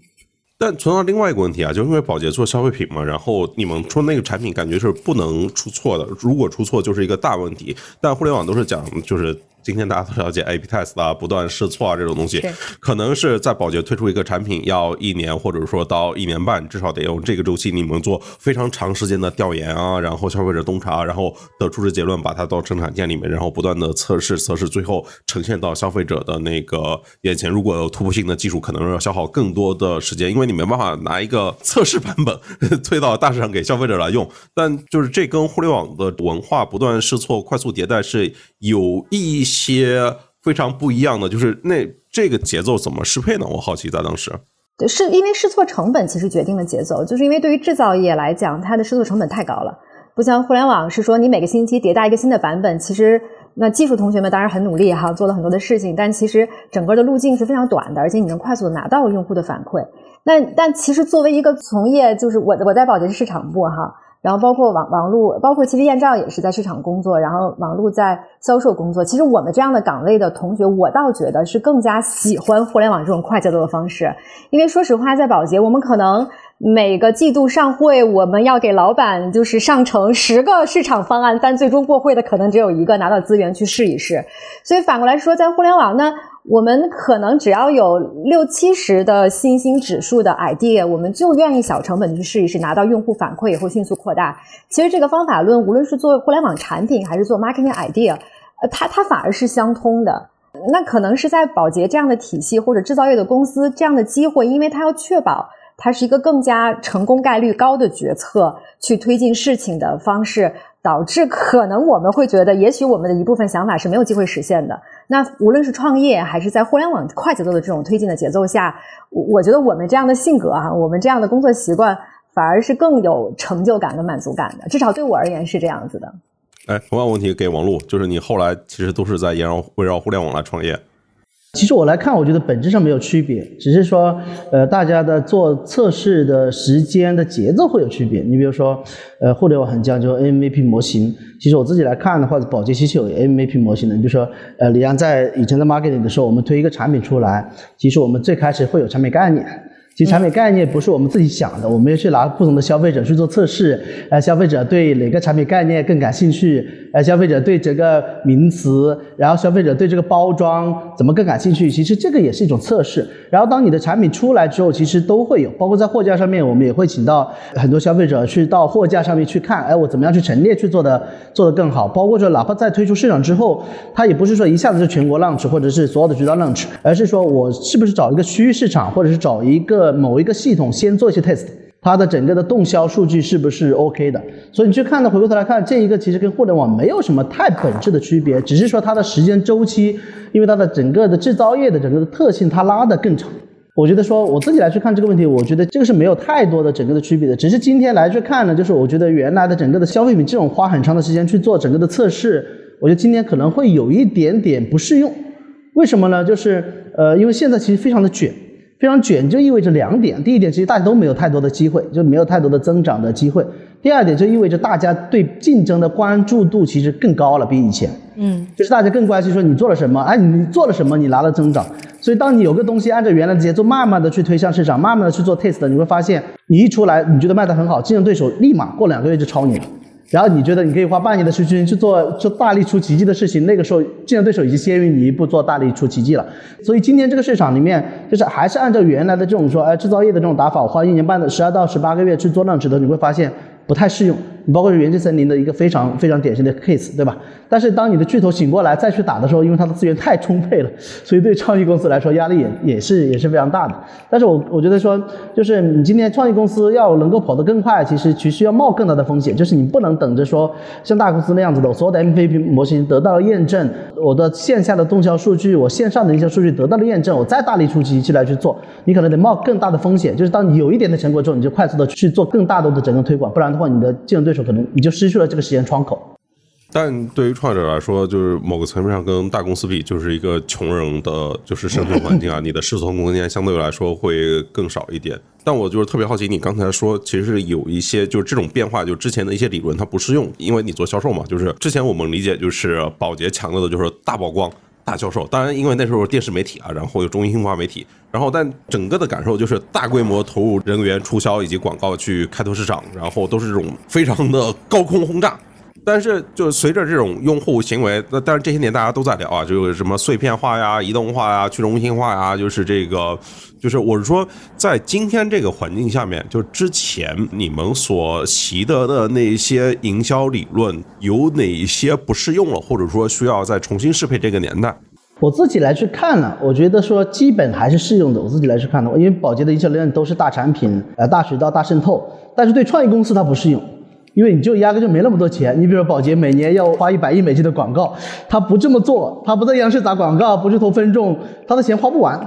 S1: 但存到另外一个问题啊，就因为保洁做消费品嘛，然后你们出那个产品感觉是不能出错的，如果出错就是一个大问题。但互联网都是讲就是。今天大家都了解 A/B test 啊，不断试错啊，这种东西，可能是在宝洁推出一个产品要一年，或者说到一年半，至少得用这个周期，你们做非常长时间的调研啊，然后消费者洞察，然后得出的结论，把它到生产线里面，然后不断的测试测试，最后呈现到消费者的那个眼前。如果有突破性的技术，可能要消耗更多的时间，因为你没办法拿一个测试版本 推到大市场给消费者来用。但就是这跟互联网的文化不断试错、快速迭代是有一。些非常不一样的，就是那这个节奏怎么适配呢？我好奇在当时，
S2: 对，是因为试错成本其实决定了节奏，就是因为对于制造业来讲，它的试错成本太高了，不像互联网是说你每个星期迭代一个新的版本，其实那技术同学们当然很努力哈，做了很多的事情，但其实整个的路径是非常短的，而且你能快速的拿到用户的反馈。那但其实作为一个从业，就是我我在保洁市场部哈。然后包括网网络，包括其实燕照也是在市场工作，然后网络在销售工作。其实我们这样的岗位的同学，我倒觉得是更加喜欢互联网这种快节奏的方式。因为说实话，在保洁，我们可能每个季度上会，我们要给老板就是上呈十个市场方案，但最终过会的可能只有一个，拿到资源去试一试。所以反过来说，在互联网呢。我们可能只要有六七十的新兴指数的 idea，我们就愿意小成本去试一试，拿到用户反馈以后迅速扩大。其实这个方法论，无论是做互联网产品还是做 marketing idea，呃，它它反而是相通的。那可能是在保洁这样的体系或者制造业的公司这样的机会，因为它要确保它是一个更加成功概率高的决策去推进事情的方式。导致可能我们会觉得，也许我们的一部分想法是没有机会实现的。那无论是创业还是在互联网快节奏的这种推进的节奏下，我我觉得我们这样的性格啊，我们这样的工作习惯，反而是更有成就感跟满足感的。至少对我而言是这样子的。
S1: 哎，同样问题给王璐，就是你后来其实都是在围绕围绕互联网来创业。
S3: 其实我来看，我觉得本质上没有区别，只是说，呃，大家的做测试的时间的节奏会有区别。你比如说，呃，互联网很讲究 MVP 模型，其实我自己来看的话，保洁其实有 MVP 模型的。你比如说，呃，李阳在以前的 marketing 的时候，我们推一个产品出来，其实我们最开始会有产品概念。其实产品概念不是我们自己想的，我们要去拿不同的消费者去做测试，呃，消费者对哪个产品概念更感兴趣，呃，消费者对这个名词，然后消费者对这个包装怎么更感兴趣，其实这个也是一种测试。然后当你的产品出来之后，其实都会有，包括在货架上面，我们也会请到很多消费者去到货架上面去看，哎，我怎么样去陈列去做的做得更好。包括说哪怕在推出市场之后，它也不是说一下子就全国 launch 或者是所有的渠道 launch，而是说我是不是找一个区域市场，或者是找一个。某一个系统先做一些 test，它的整个的动销数据是不是 OK 的？所以你去看呢，回过头来看，这一个其实跟互联网没有什么太本质的区别，只是说它的时间周期，因为它的整个的制造业的整个的特性，它拉得更长。我觉得说我自己来去看这个问题，我觉得这个是没有太多的整个的区别的，只是今天来去看呢，就是我觉得原来的整个的消费品这种花很长的时间去做整个的测试，我觉得今天可能会有一点点不适用。为什么呢？就是呃，因为现在其实非常的卷。非常卷就意味着两点：第一点，其实大家都没有太多的机会，就没有太多的增长的机会；第二点，就意味着大家对竞争的关注度其实更高了，比以前。
S2: 嗯，
S3: 就是大家更关心说你做了什么，哎，你做了什么，你拿了增长。所以，当你有个东西按照原来的节奏慢慢的去推向市场，慢慢的去做 test，你会发现，你一出来，你觉得卖的很好，竞争对手立马过两个月就超你了。然后你觉得你可以花半年的时间去做做大力出奇迹的事情，那个时候竞争对手已经先于你一步做大力出奇迹了。所以今天这个市场里面，就是还是按照原来的这种说，哎，制造业的这种打法，我花一年半的十二到十八个月去做量值的，你会发现不太适用。你包括是元气森林的一个非常非常典型的 case，对吧？但是当你的巨头醒过来再去打的时候，因为它的资源太充沛了，所以对创意公司来说压力也也是也是非常大的。但是我我觉得说，就是你今天创意公司要能够跑得更快，其实其需要冒更大的风险，就是你不能等着说像大公司那样子的，我所有的 MVP 模型得到了验证，我的线下的动销数据，我线上的一些数据得到了验证，我再大力出奇迹来去做，你可能得冒更大的风险。就是当你有一点的成果之后，你就快速的去做更大的的整个推广，不然的话，你的竞争对手手可能你就失去了这个时间窗口。
S1: 但对于创业者来说，就是某个层面上跟大公司比，就是一个穷人的，就是生存环境啊，你的试错空间相对来说会更少一点。但我就是特别好奇，你刚才说其实有一些就是这种变化，就之前的一些理论它不适用，因为你做销售嘛，就是之前我们理解就是保洁强调的就是大曝光。大销售，当然，因为那时候电视媒体啊，然后有中英化媒体，然后但整个的感受就是大规模投入人员、促销以及广告去开拓市场，然后都是这种非常的高空轰炸。但是，就随着这种用户行为，那但是这些年大家都在聊啊，就是什么碎片化呀、移动化呀、去中心化呀，就是这个，就是我是说，在今天这个环境下面，就之前你们所习得的那些营销理论，有哪些不适用了，或者说需要再重新适配这个年代？
S3: 我自己来去看了，我觉得说基本还是适用的。我自己来去看的，因为宝洁的营销理论都是大产品、呃大渠道、大渗透，但是对创意公司它不适用。因为你就压根就没那么多钱，你比如说宝洁每年要花一百亿美金的广告，他不这么做，他不在央视打广告，不去投分众，他的钱花不完，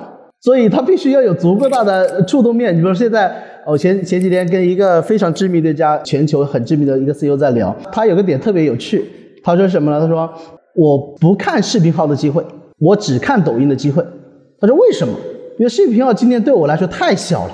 S3: 所以他必须要有足够大的触动面。你比如现在，我前前几天跟一个非常知名的一家全球很知名的一个 CEO 在聊，他有个点特别有趣，他说什么呢？他说我不看视频号的机会，我只看抖音的机会。他说为什么？因为视频号今天对我来说太小了，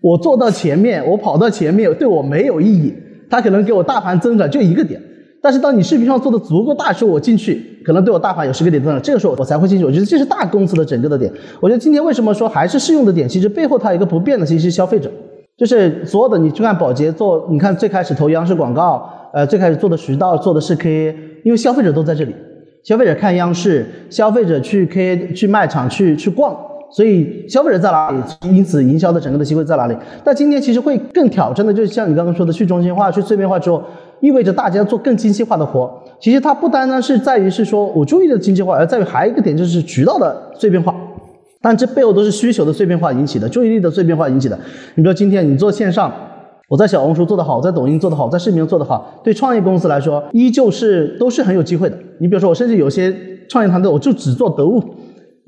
S3: 我做到前面，我跑到前面，对我没有意义。它可能给我大盘增长就一个点，但是当你视频上做的足够大时候，我进去可能对我大盘有十个点增长，这个时候我才会进去。我觉得这是大公司的整个的点。我觉得今天为什么说还是适用的点，其实背后它有一个不变的，其实是消费者，就是所有的你去看宝洁做，你看最开始投央视广告，呃，最开始做的渠道做的是 KA，因为消费者都在这里，消费者看央视，消费者去 KA 去卖场去去逛。所以消费者在哪里，因此营销的整个的机会在哪里？但今天其实会更挑战的，就是像你刚刚说的去中心化、去碎片化之后，意味着大家做更精细化的活。其实它不单单是在于是说我注意力的精细化，而在于还有一个点就是渠道的碎片化。但这背后都是需求的碎片化引起的，注意力的碎片化引起的。你比如说今天你做线上，我在小红书做得好，在抖音做得好，在视频做得好，对创业公司来说依旧是都是很有机会的。你比如说我甚至有些创业团队，我就只做得物。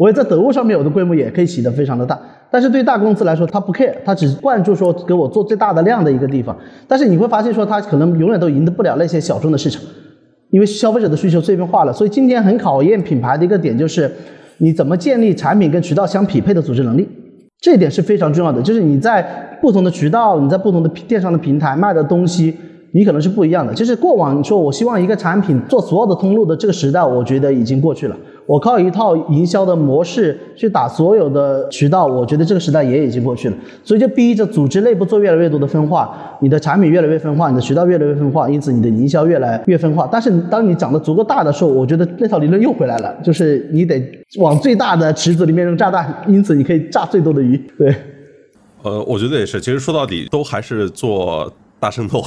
S3: 我也在得物上面，我的规模也可以起得非常的大，但是对大公司来说，他不 care，他只关注说给我做最大的量的一个地方。但是你会发现说，他可能永远都赢得不了那些小众的市场，因为消费者的需求碎片化了。所以今天很考验品牌的一个点就是，你怎么建立产品跟渠道相匹配的组织能力，这一点是非常重要的。就是你在不同的渠道，你在不同的电商的平台卖的东西。你可能是不一样的，就是过往你说我希望一个产品做所有的通路的这个时代，我觉得已经过去了。我靠一套营销的模式去打所有的渠道，我觉得这个时代也已经过去了。所以就逼着组织内部做越来越多的分化，你的产品越来越分化，你的渠道越来越分化，因此你的营销越来越分化。但是当你长得足够大的时候，我觉得那套理论又回来了，就是你得往最大的池子里面扔炸弹，因此你可以炸最多的鱼。对，
S1: 呃，我觉得也是。其实说到底，都还是做。大渗透，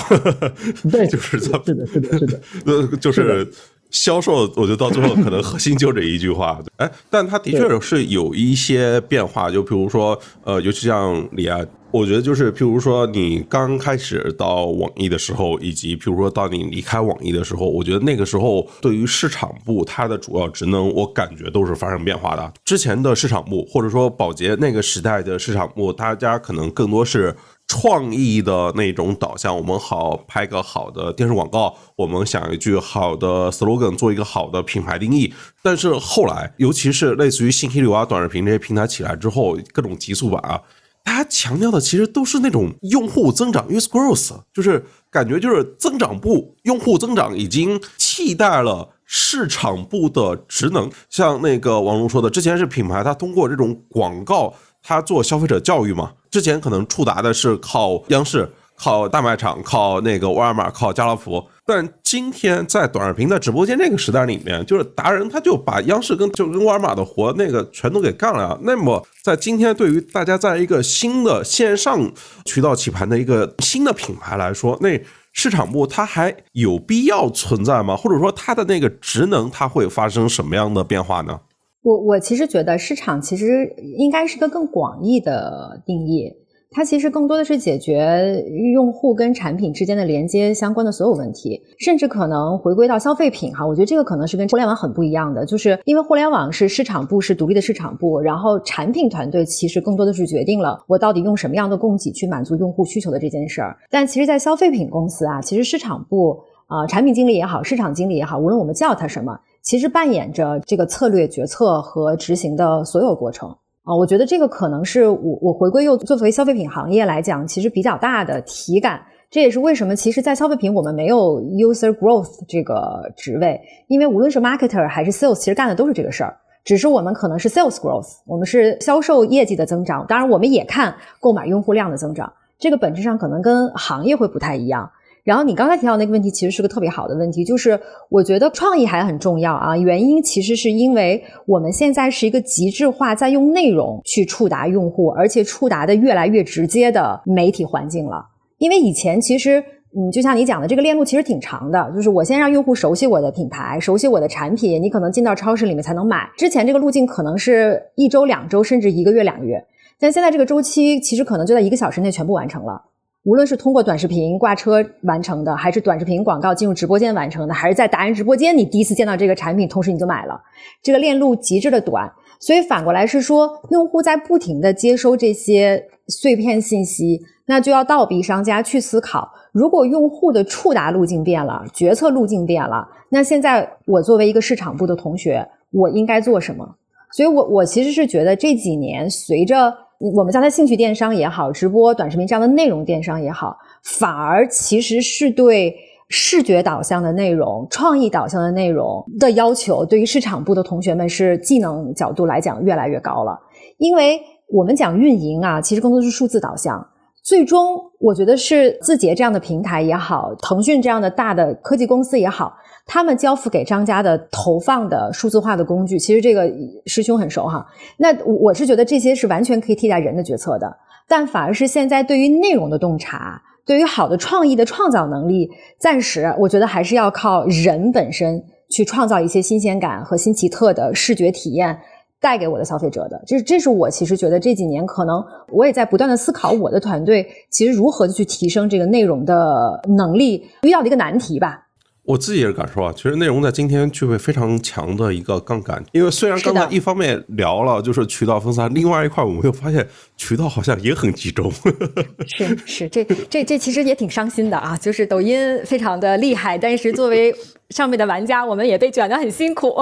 S3: 对，
S1: 就是
S3: 是的，是的，是的，呃，
S1: 就是销售，我觉得到最后可能核心就这一句话，哎，但它的确是有一些变化，就比如说，呃，尤其像李安。我觉得就是，譬如说你刚开始到网易的时候，以及譬如说到你离开网易的时候，我觉得那个时候对于市场部它的主要职能，我感觉都是发生变化的。之前的市场部或者说宝洁那个时代的市场部，大家可能更多是创意的那种导向，我们好拍个好的电视广告，我们想一句好的 slogan，做一个好的品牌定义。但是后来，尤其是类似于信息流啊、短视频这些平台起来之后，各种极速版啊，大家强调的其实都是那种用户增长 （use growth），就是感觉就是增长部用户增长已经替代了市场部的职能。像那个王龙说的，之前是品牌它通过这种广告。他做消费者教育嘛，之前可能触达的是靠央视、靠大卖场、靠那个沃尔玛、靠家乐福，但今天在短视频的直播间这个时代里面，就是达人他就把央视跟就跟沃尔玛的活那个全都给干了。那么在今天，对于大家在一个新的线上渠道起盘的一个新的品牌来说，那市场部它还有必要存在吗？或者说它的那个职能它会发生什么样的变化呢？
S2: 我我其实觉得市场其实应该是个更广义的定义，它其实更多的是解决用户跟产品之间的连接相关的所有问题，甚至可能回归到消费品哈。我觉得这个可能是跟互联网很不一样的，就是因为互联网是市场部是独立的市场部，然后产品团队其实更多的是决定了我到底用什么样的供给去满足用户需求的这件事儿。但其实，在消费品公司啊，其实市场部啊，产品经理也好，市场经理也好，无论我们叫他什么。其实扮演着这个策略决策和执行的所有过程啊，我觉得这个可能是我我回归又作为消费品行业来讲，其实比较大的体感。这也是为什么，其实，在消费品我们没有 user growth 这个职位，因为无论是 marketer 还是 sales，其实干的都是这个事儿，只是我们可能是 sales growth，我们是销售业绩的增长，当然我们也看购买用户量的增长，这个本质上可能跟行业会不太一样。然后你刚才提到那个问题，其实是个特别好的问题，就是我觉得创意还很重要啊。原因其实是因为我们现在是一个极致化，在用内容去触达用户，而且触达的越来越直接的媒体环境了。因为以前其实，嗯，就像你讲的，这个链路其实挺长的，就是我先让用户熟悉我的品牌，熟悉我的产品，你可能进到超市里面才能买。之前这个路径可能是一周、两周，甚至一个月、两个月，但现在这个周期其实可能就在一个小时内全部完成了。无论是通过短视频挂车完成的，还是短视频广告进入直播间完成的，还是在达人直播间你第一次见到这个产品，同时你就买了，这个链路极致的短。所以反过来是说，用户在不停的接收这些碎片信息，那就要倒逼商家去思考：如果用户的触达路径变了，决策路径变了，那现在我作为一个市场部的同学，我应该做什么？所以我我其实是觉得这几年随着。我们叫它兴趣电商也好，直播、短视频这样的内容电商也好，反而其实是对视觉导向的内容、创意导向的内容的要求，对于市场部的同学们是技能角度来讲越来越高了。因为我们讲运营啊，其实更多是数字导向。最终，我觉得是字节这样的平台也好，腾讯这样的大的科技公司也好。他们交付给商家的投放的数字化的工具，其实这个师兄很熟哈。那我是觉得这些是完全可以替代人的决策的，但反而是现在对于内容的洞察，对于好的创意的创造能力，暂时我觉得还是要靠人本身去创造一些新鲜感和新奇特的视觉体验，带给我的消费者的。这这是我其实觉得这几年可能我也在不断的思考，我的团队其实如何去提升这个内容的能力，遇到的一个难题吧。
S1: 我自己也是感受啊，其实内容在今天具备非常强的一个杠杆，因为虽然刚才一方面聊了就是渠道分散，另外一块我们又发现渠道好像也很集中。
S2: 是是，这这这其实也挺伤心的啊，就是抖音非常的厉害，但是作为上面的玩家，我们也被卷得很辛苦。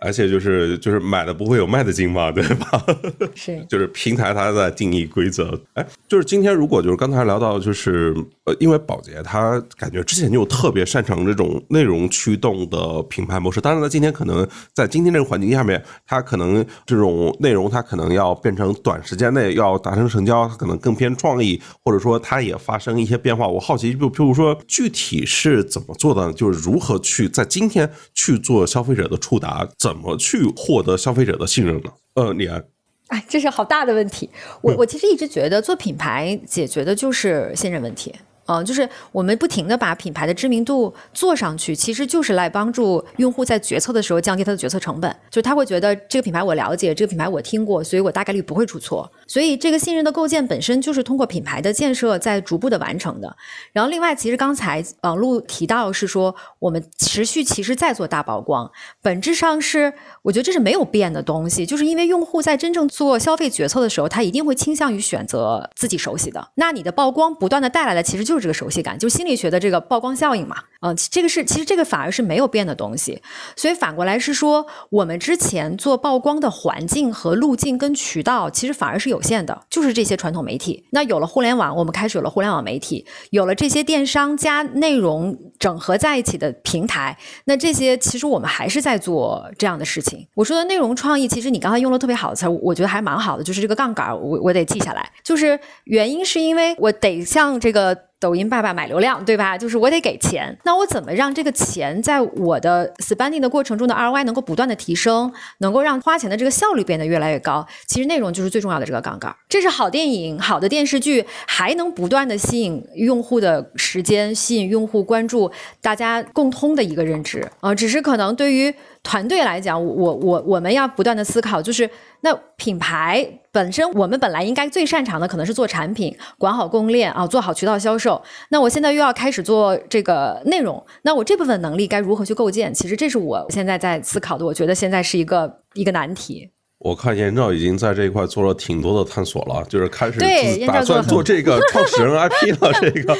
S1: 而且就是就是买的不会有卖的精嘛，对吧？
S2: 是，
S1: 就是平台它在定义规则。哎，就是今天如果就是刚才聊到就是呃，因为宝洁它感觉之前就特别擅长这种内容驱动的品牌模式，当然了，今天可能在今天这个环境下面，它可能这种内容它可能要变成短时间内要达成成交，它可能更偏创意，或者说它也发生一些变化。我好奇，就譬如说具体是怎么做的，就是如何去在今天去做消费者的触达怎。怎么去获得消费者的信任呢？呃，李安，
S2: 哎，这是好大的问题。我我其实一直觉得做品牌解决的就是信任问题。嗯，嗯就是我们不停的把品牌的知名度做上去，其实就是来帮助用户在决策的时候降低他的决策成本。就是他会觉得这个品牌我了解，这个品牌我听过，所以我大概率不会出错。所以这个信任的构建本身就是通过品牌的建设在逐步的完成的。然后另外，其实刚才网路提到是说，我们持续其实在做大曝光，本质上是我觉得这是没有变的东西，就是因为用户在真正做消费决策的时候，他一定会倾向于选择自己熟悉的。那你的曝光不断的带来的其实就是这个熟悉感，就心理学的这个曝光效应嘛。嗯，这个是其实这个反而是没有变的东西。所以反过来是说，我们之前做曝光的环境和路径跟渠道，其实反而是有。限的，就是这些传统媒体。那有了互联网，我们开始有了互联网媒体，有了这些电商加内容整合在一起的平台。那这些其实我们还是在做这样的事情。我说的内容创意，其实你刚才用了特别好的词，我觉得还蛮好的，就是这个杠杆，我我得记下来。就是原因是因为我得向这个。抖音爸爸买流量，对吧？就是我得给钱，那我怎么让这个钱在我的 spending 的过程中的 ROI 能够不断的提升，能够让花钱的这个效率变得越来越高？其实内容就是最重要的这个杠杆。这是好电影、好的电视剧还能不断的吸引用户的时间，吸引用户关注，大家共通的一个认知啊。只是可能对于团队来讲，我我我们要不断的思考，就是那品牌本身，我们本来应该最擅长的可能是做产品，管好供应链啊，做好渠道销售。那我现在又要开始做这个内容，那我这部分能力该如何去构建？其实这是我现在在思考的，我觉得现在是一个一个难题。
S1: 我看严照已经在这一块做了挺多的探索了，就是开始打
S2: 算
S1: 做这个创始人 IP 了。这个，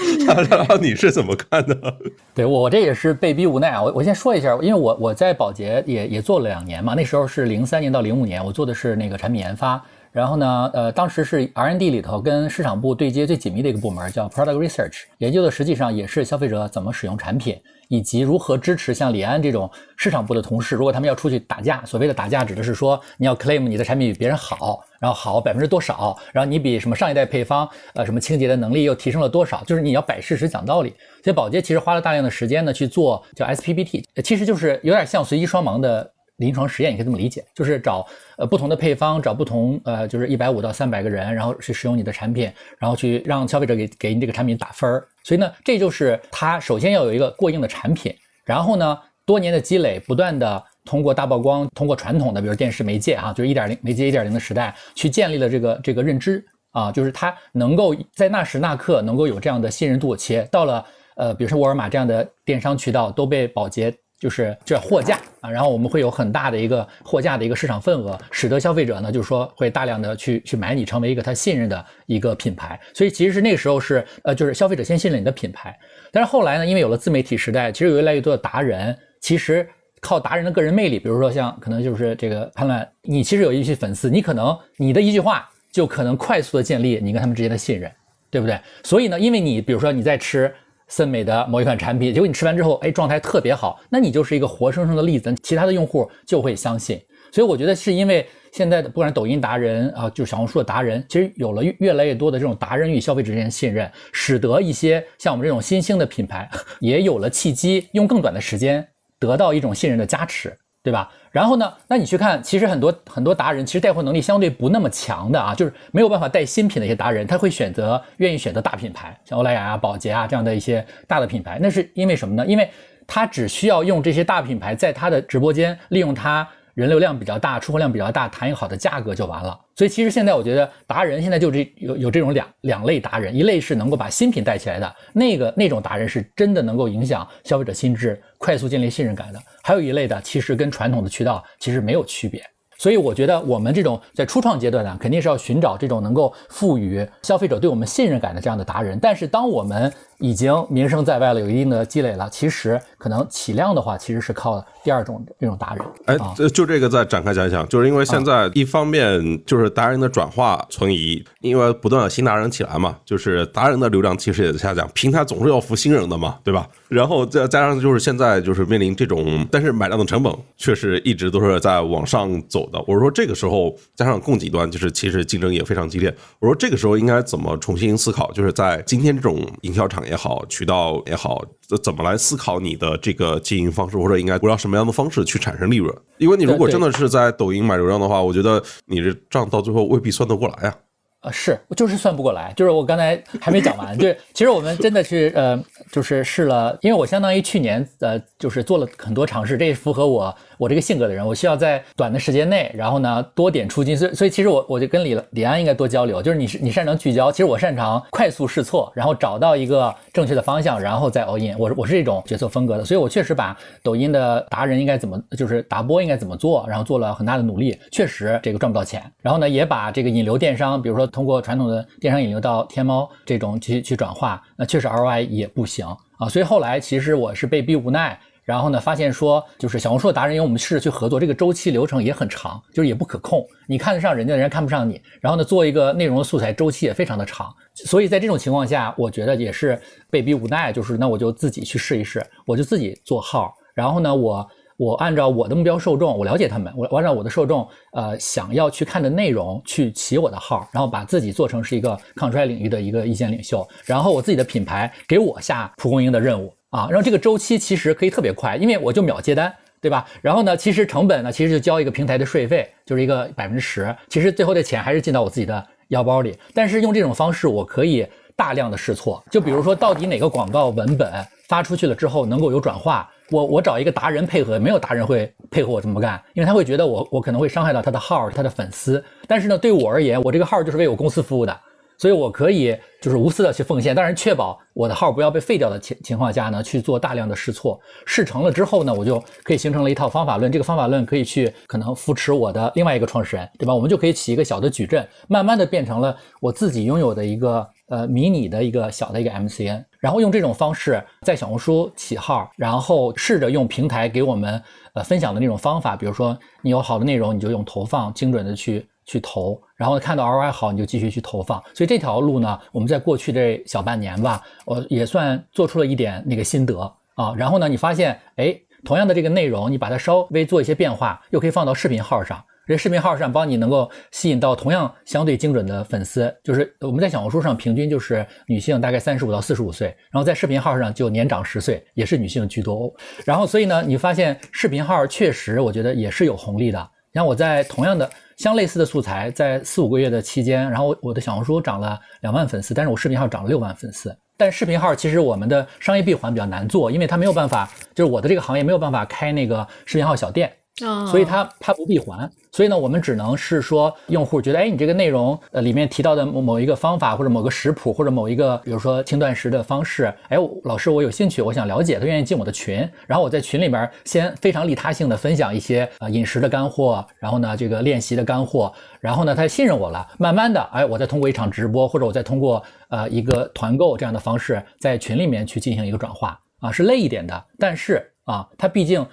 S1: 然后你是怎么看的？
S4: 对我这也是被逼无奈啊。我我先说一下，因为我我在宝洁也也做了两年嘛，那时候是零三年到零五年，我做的是那个产品研发。然后呢，呃，当时是 R&D 里头跟市场部对接最紧密的一个部门，叫 Product Research，研究的实际上也是消费者怎么使用产品，以及如何支持像李安这种市场部的同事，如果他们要出去打架，所谓的打架指的是说你要 claim 你的产品比别人好，然后好百分之多少，然后你比什么上一代配方，呃，什么清洁的能力又提升了多少，就是你要摆事实讲道理。所以宝洁其实花了大量的时间呢去做叫 SPPT，其实就是有点像随机双盲的。临床实验，你可以这么理解，就是找呃不同的配方，找不同呃就是一百五到三百个人，然后去使用你的产品，然后去让消费者给给你这个产品打分儿。所以呢，这就是它首先要有一个过硬的产品，然后呢，多年的积累，不断的通过大曝光，通过传统的比如电视媒介啊，就是一点零媒介一点零的时代，去建立了这个这个认知啊，就是它能够在那时那刻能够有这样的信任度，且到了呃比如说沃尔玛这样的电商渠道都被保洁。就是这货架啊，然后我们会有很大的一个货架的一个市场份额，使得消费者呢，就是说会大量的去去买你，成为一个他信任的一个品牌。所以其实是那个时候是呃，就是消费者先信任你的品牌。但是后来呢，因为有了自媒体时代，其实有越来越多的达人，其实靠达人的个人魅力，比如说像可能就是这个潘乱，你其实有一些粉丝，你可能你的一句话就可能快速的建立你跟他们之间的信任，对不对？所以呢，因为你比如说你在吃。森美的某一款产品，结果你吃完之后，哎，状态特别好，那你就是一个活生生的例子，其他的用户就会相信。所以我觉得是因为现在的不管抖音达人啊，就是小红书的达人，其实有了越来越多的这种达人与消费者之间的信任，使得一些像我们这种新兴的品牌 也有了契机，用更短的时间得到一种信任的加持。对吧？然后呢？那你去看，其实很多很多达人，其实带货能力相对不那么强的啊，就是没有办法带新品的一些达人，他会选择愿意选择大品牌，像欧莱雅啊、宝洁啊这样的一些大的品牌。那是因为什么呢？因为他只需要用这些大品牌在他的直播间利用他。人流量比较大，出货量比较大，谈一个好的价格就完了。所以其实现在我觉得达人现在就这有有这种两两类达人，一类是能够把新品带起来的那个那种达人，是真的能够影响消费者心智，快速建立信任感的；还有一类的，其实跟传统的渠道其实没有区别。所以我觉得我们这种在初创阶段呢，肯定是要寻找这种能够赋予消费者对我们信任感的这样的达人。但是当我们已经名声在外了，有一定的积累了。其实可能起量的话，其实是靠第二种这种达人。
S1: 哎，就这个再展开讲一讲，就是因为现在一方面就是达人的转化存疑，因为不断有新达人起来嘛，就是达人的流量其实也在下降，平台总是要服新人的嘛，对吧？然后再加上就是现在就是面临这种，但是买量的成本确实一直都是在往上走的。我说这个时候加上供给端，就是其实竞争也非常激烈。我说这个时候应该怎么重新思考？就是在今天这种营销场。也好，渠道也好，怎么来思考你的这个经营方式，或者应该围绕什么样的方式去产生利润？因为你如果真的是在抖音买流量的话，我觉得你这账到最后未必算得过来呀。
S4: 呃，是，就是算不过来，就是我刚才还没讲完，就是其实我们真的是呃，就是试了，因为我相当于去年呃，就是做了很多尝试，这也符合我我这个性格的人，我需要在短的时间内，然后呢多点出金，所以所以其实我我就跟李李安应该多交流，就是你是你擅长聚焦，其实我擅长快速试错，然后找到一个正确的方向，然后再 all in，我我是这种决策风格的，所以我确实把抖音的达人应该怎么就是达播应该怎么做，然后做了很大的努力，确实这个赚不到钱，然后呢也把这个引流电商，比如说。通过传统的电商引流到天猫这种去去转化，那确实 ROI 也不行啊。所以后来其实我是被逼无奈，然后呢发现说，就是小红书的达人，因为我们试着去合作，这个周期流程也很长，就是也不可控。你看得上人家，人家看不上你。然后呢，做一个内容的素材周期也非常的长。所以在这种情况下，我觉得也是被逼无奈，就是那我就自己去试一试，我就自己做号。然后呢，我。我按照我的目标受众，我了解他们，我按照我的受众，呃，想要去看的内容去起我的号，然后把自己做成是一个抗衰领域的一个意见领袖，然后我自己的品牌给我下蒲公英的任务啊，然后这个周期其实可以特别快，因为我就秒接单，对吧？然后呢，其实成本呢，其实就交一个平台的税费，就是一个百分之十，其实最后的钱还是进到我自己的腰包里。但是用这种方式，我可以大量的试错，就比如说到底哪个广告文本发出去了之后能够有转化。我我找一个达人配合，没有达人会配合我这么干，因为他会觉得我我可能会伤害到他的号、他的粉丝。但是呢，对我而言，我这个号就是为我公司服务的，所以我可以就是无私的去奉献，当然确保我的号不要被废掉的情情况下呢，去做大量的试错，试成了之后呢，我就可以形成了一套方法论。这个方法论可以去可能扶持我的另外一个创始人，对吧？我们就可以起一个小的矩阵，慢慢的变成了我自己拥有的一个。呃，迷你的一个小的一个 MCN，然后用这种方式在小红书起号，然后试着用平台给我们呃分享的那种方法，比如说你有好的内容，你就用投放精准的去去投，然后看到 ROI 好，你就继续去投放。所以这条路呢，我们在过去这小半年吧，我也算做出了一点那个心得啊。然后呢，你发现哎，同样的这个内容，你把它稍微做一些变化，又可以放到视频号上。这视频号上帮你能够吸引到同样相对精准的粉丝，就是我们在小红书上平均就是女性大概三十五到四十五岁，然后在视频号上就年长十岁，也是女性居多。然后所以呢，你发现视频号确实我觉得也是有红利的。像我在同样的相类似的素材，在四五个月的期间，然后我的小红书涨了两万粉丝，但是我视频号涨了六万粉丝。但视频号其实我们的商业闭环比较难做，因为它没有办法，就是我的这个行业没有办法开那个视频号小店。所以它它不闭环，所以呢，我们只能是说，用户觉得，哎，你这个内容呃里面提到的某某一个方法或者某个食谱或者某一个，比如说轻断食的方式，哎，老师我有兴趣，我想了解，他愿意进我的群，然后我在群里边先非常利他性的分享一些啊饮食的干货，然后呢这个练习的干货，然后呢他信任我了，慢慢的，哎，我再通过一场直播或者我再通过呃一个团购这样的方式，在群里面去进行一个转化。啊，是累一点的，但是啊，它毕竟。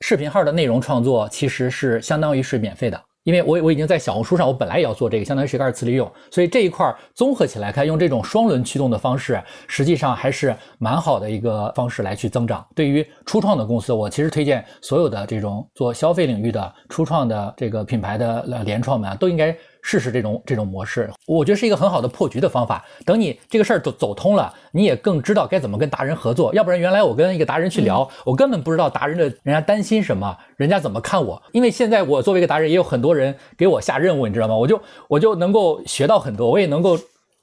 S4: 视频号的内容创作其实是相当于是免费的，因为我我已经在小红书上，我本来也要做这个，相当于是一个二次利用，所以这一块综合起来看，用这种双轮驱动的方式，实际上还是蛮好的一个方式来去增长。对于初创的公司，我其实推荐所有的这种做消费领域的初创的这个品牌的联创们都应该。试试这种这种模式，我觉得是一个很好的破局的方法。等你这个事儿走走通了，你也更知道该怎么跟达人合作。要不然原来我跟一个达人去聊，我根本不知道达人的人家担心什么，人家怎么看我。因为现在我作为一个达人，也有很多人给我下任务，你知道吗？我就我就能够学到很多，我也能够，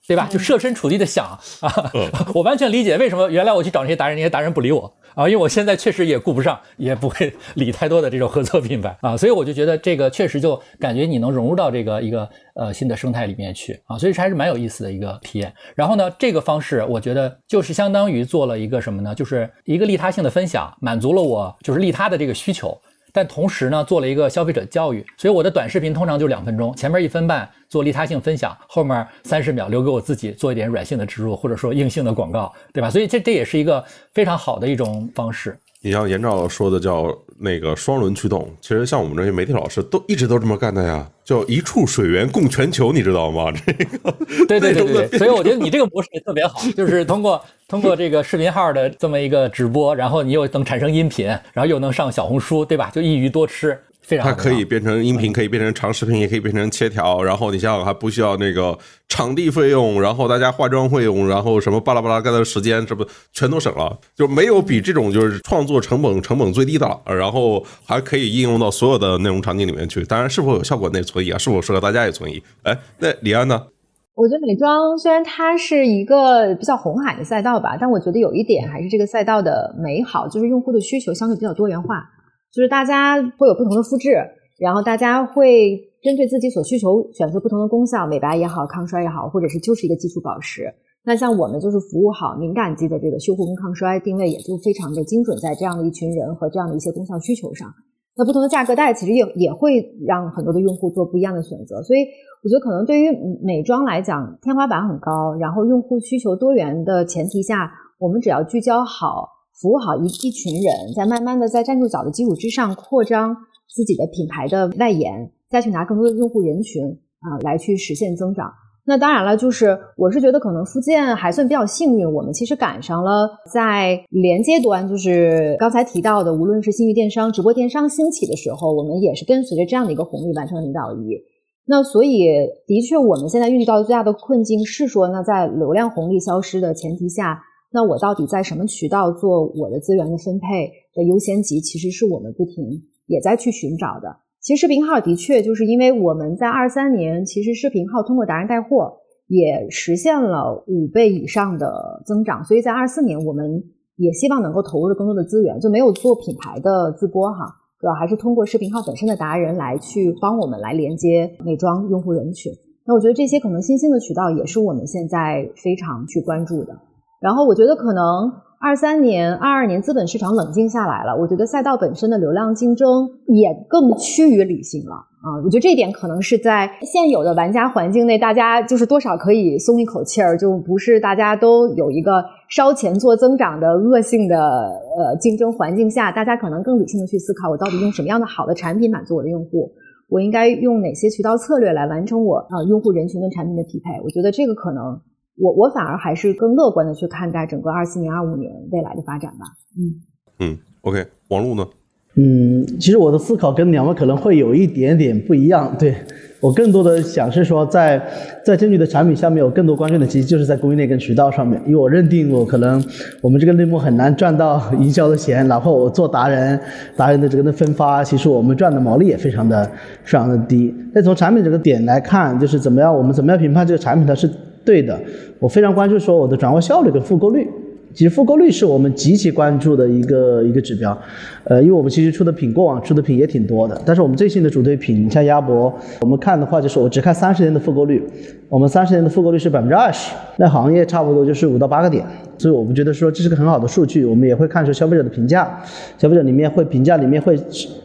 S4: 对吧？就设身处地的想啊，我完全理解为什么原来我去找那些达人，那些达人不理我。啊，因为我现在确实也顾不上，也不会理太多的这种合作品牌啊，所以我就觉得这个确实就感觉你能融入到这个一个呃新的生态里面去啊，所以还是蛮有意思的一个体验。然后呢，这个方式我觉得就是相当于做了一个什么呢？就是一个利他性的分享，满足了我就是利他的这个需求。但同时呢，做了一个消费者教育，所以我的短视频通常就两分钟，前面一分半做利他性分享，后面三十秒留给我自己做一点软性的植入，或者说硬性的广告，对吧？所以这这也是一个非常好的一种方式。
S1: 你像严照说的叫那个双轮驱动，其实像我们这些媒体老师都一直都这么干的呀，叫一处水源供全球，你知道吗？这个
S4: 对对对对，所以我觉得你这个模式也特别好，就是通过通过这个视频号的这么一个直播，然后你又能产生音频，然后又能上小红书，对吧？就一鱼多吃。
S1: 它可以变成音频，可以变成长视频，也可以变成切条。然后你想想，还不需要那个场地费用，然后大家化妆费用，然后什么巴拉巴拉干的时间，这不全都省了？就没有比这种就是创作成本成本最低的了。然后还可以应用到所有的内容场景里面去。当然，是否有效果那存疑啊？是否适合大家也存疑。哎，那李安呢？
S2: 我觉得美妆虽然它是一个比较红海的赛道吧，但我觉得有一点还是这个赛道的美好，就是用户的需求相对比较多元化，就是大家会有不同的肤质，然后大家会针对自己所需求选择不同的功效，美白也好，抗衰也好，或者是就是一个基础保湿。那像我们就是服务好敏感肌的这个修护跟抗衰，定位也就非常的精准，在这样的一群人和这样的一些功效需求上。那不同的价格带其实也也会让很多的用户做不一样的选择，所以我觉得可能对于美妆来讲，天花板很高，然后用户需求多元的前提下，我们只要聚焦好，服务好一一群人，在慢慢的在站住脚的基础之上扩张自己的品牌的外延，再去拿更多的用户人群啊来去实现增长。那当然了，就是我是觉得可能福建还算比较幸运，我们其实赶上了在连接端，就是刚才提到的，无论是信誉电商、直播电商兴起的时候，我们也是跟随着这样的一个红利完成了领导一。那所以的确，我们现在遇到的最大的困境是说，那在流量红利消失的前提下，那我到底在什么渠道做我的资源的分配的优先级，其实是我们不停也在去寻找的。其实视频号的确就是因为我们在二三年，其实视频号通过达人带货也实现了五倍以上的增长，所以在二四年我们也希望能够投入更多的资源，就没有做品牌的自播哈，主要还是通过视频号本身的达人来去帮我们来连接美妆用户人群。那我觉得这些可能新兴的渠道也是我们现在非常去关注的。然后我觉得可能。二三年、二二年，资本市场冷静下来了，我觉得赛道本身的流量竞争也更趋于理性了啊！我觉得这一点可能是在现有的玩家环境内，大家就是多少可以松一口气儿，就不是大家都有一个烧钱做增长的恶性的呃竞争环境下，大家可能更理性的去思考，我到底用什么样的好的产品满足我的用户，我应该用哪些渠道策略来完成我啊用户人群跟产品的匹配？我觉得这个可能。我我反而还是更乐观的去看待整个二四年、二五年未来的发展吧。
S1: 嗯嗯，OK，王璐呢？
S3: 嗯，其实我的思考跟两位可能会有一点点不一样。对我更多的想是说，在在证据的产品下面有更多关注的，其实就是在供应链跟渠道上面。因为我认定我可能我们这个类目很难赚到 营销的钱，哪怕我做达人，达人的这个的分发，其实我们赚的毛利也非常的非常的低。但从产品这个点来看，就是怎么样，我们怎么样评判这个产品它是。对的，我非常关注说我的转化效率跟复购率。其实复购率是我们极其关注的一个一个指标。呃，因为我们其实出的品过往出的品也挺多的，但是我们最新的主推品你像鸭脖，我们看的话就是我只看三十天的复购率，我们三十年的复购率是百分之二十，那行业差不多就是五到八个点。所以我们觉得说这是个很好的数据，我们也会看出消费者的评价，消费者里面会评价里面会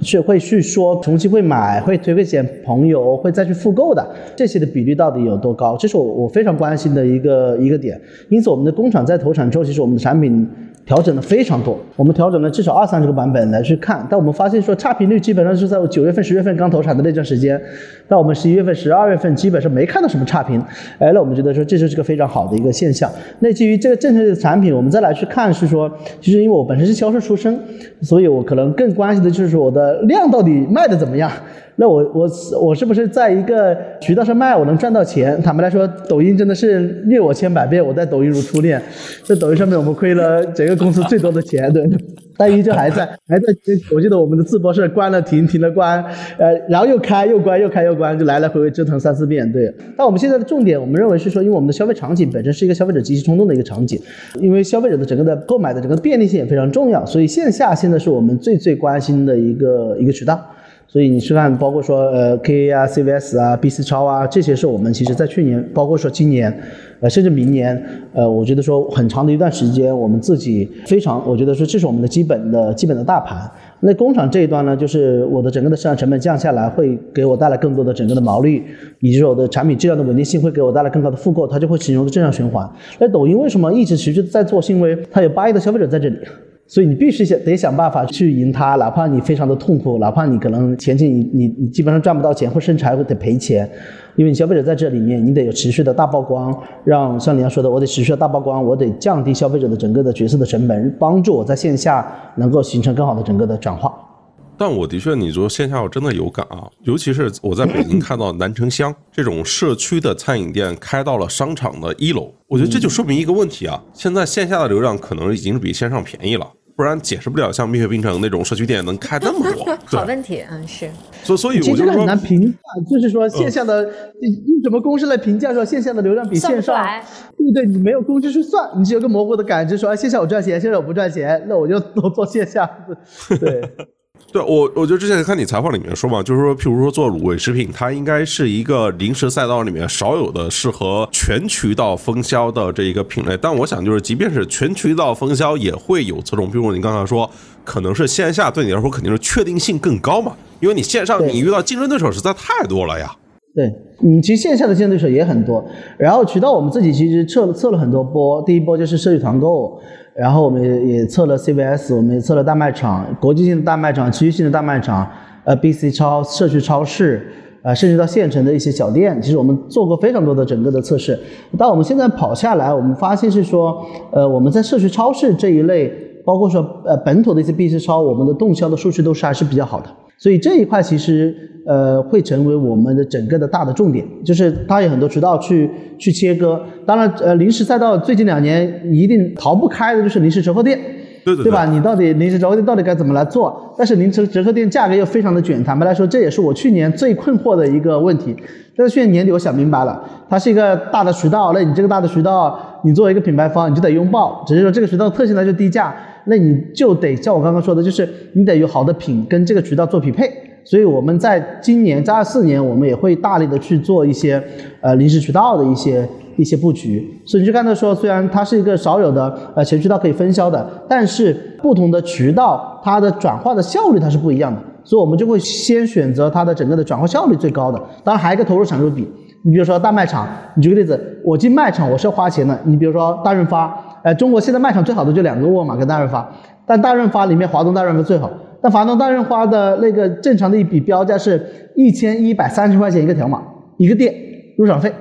S3: 是会去说重新会买，会推荐朋友，会再去复购的这些的比例到底有多高？这是我我非常关心的一个一个点。因此我们的工厂在投产之后，其实我们的产品。调整的非常多，我们调整了至少二三十个版本来去看，但我们发现说差评率基本上是在九月份、十月份刚投产的那段时间，到我们十一月份、十二月份基本上没看到什么差评，哎，那我们觉得说这就是个非常好的一个现象。那基于这个正确的产品，我们再来去看是说，其实因为我本身是销售出身，所以我可能更关心的就是说我的量到底卖的怎么样。那我我我是不是在一个渠道上卖，我能赚到钱？坦白来说，抖音真的是虐我千百遍，我在抖音如初恋。在抖音上面，我们亏了整个公司最多的钱，对。但依旧还在，还在。我记得我们的自播是关了停，停了关，呃，然后又开又关，又开又关，就来来回回折腾三四遍，对。但我们现在的重点，我们认为是说，因为我们的消费场景本身是一个消费者极其冲动的一个场景，因为消费者的整个的购买的整个便利性也非常重要，所以线下现在是我们最最关心的一个一个渠道。所以你去看，包括说呃 K A 啊、C V S 啊、B C 超啊，这些是我们其实在去年，包括说今年，呃甚至明年，呃我觉得说很长的一段时间，我们自己非常，我觉得说这是我们的基本的基本的大盘。那工厂这一端呢，就是我的整个的市场成本降下来，会给我带来更多的整个的毛利，以及我的产品质量的稳定性会给我带来更高的复购，它就会形成一个正向循环。那抖音为什么一直持续在做？是因为它有八亿的消费者在这里。所以你必须想得想办法去赢他，哪怕你非常的痛苦，哪怕你可能前期你你你基本上赚不到钱，或甚至还会得赔钱，因为你消费者在这里面，你得有持续的大曝光，让像你要说的，我得持续的大曝光，我得降低消费者的整个的角色的成本，帮助我在线下能够形成更好的整个的转化。
S1: 但我的确，你说线下我真的有感啊，尤其是我在北京看到南城乡这种社区的餐饮店开到了商场的一楼，我觉得这就说明一个问题啊，现在线下的流量可能已经比线上便宜了。不然解释不了像蜜雪冰城那种社区店能开那么多。
S2: 好问题，嗯，是。
S1: 所所以我就说
S3: 很难评价，就是说线下的用什么公式来评价说线下的流量比线上，对不对？你没有公式去算，你只有个模糊的感知，说哎线下我赚钱，线上我不赚钱，那我就都做线下。对。
S1: 对我，我就之前看你采访里面说嘛，就是说，譬如说做卤味食品，它应该是一个零食赛道里面少有的适合全渠道分销的这一个品类。但我想，就是即便是全渠道分销，也会有侧重。比如你刚才说，可能是线下对你来说肯定是确定性更高嘛，因为你线上你遇到竞争对手实在太多了呀。
S3: 对，嗯，其实线下的竞争对手也很多，然后渠道我们自己其实测了测了很多波，第一波就是社区团购。然后我们也测了 CVS，我们也测了大卖场、国际性的大卖场、区域性的大卖场，呃，BC 超、社区超市，呃，甚至到县城的一些小店，其实我们做过非常多的整个的测试。但我们现在跑下来，我们发现是说，呃，我们在社区超市这一类，包括说呃本土的一些 BC 超，我们的动销的数据都是还是比较好的。所以这一块其实呃会成为我们的整个的大的重点，就是它有很多渠道去去切割。当然，呃，零食赛道最近两年你一定逃不开的就是零食折扣店，
S1: 对对
S3: 对吧？你到底零食折扣店到底该怎么来做？但是零食折扣店价格又非常的卷，坦白来说，这也是我去年最困惑的一个问题。但是去年年底我想明白了，它是一个大的渠道，那你这个大的渠道，你作为一个品牌方，你就得拥抱。只是说这个渠道特性它就低价。那你就得像我刚刚说的，就是你得有好的品跟这个渠道做匹配。所以我们在今年在二四年，我们也会大力的去做一些呃临时渠道的一些一些布局。所以你就看到说，虽然它是一个少有的呃全渠道可以分销的，但是不同的渠道它的转化的效率它是不一样的。所以我们就会先选择它的整个的转化效率最高的。当然还有一个投入产出比。你比如说大卖场，你举个例子，我进卖场我是要花钱的。你比如说大润发。呃，中国现在卖场最好的就两个沃尔玛跟大润发，但大润发里面华东大润发最好，但华东大润发的那个正常的一笔标价是一千一百三十块钱一个条码，一个店入场费，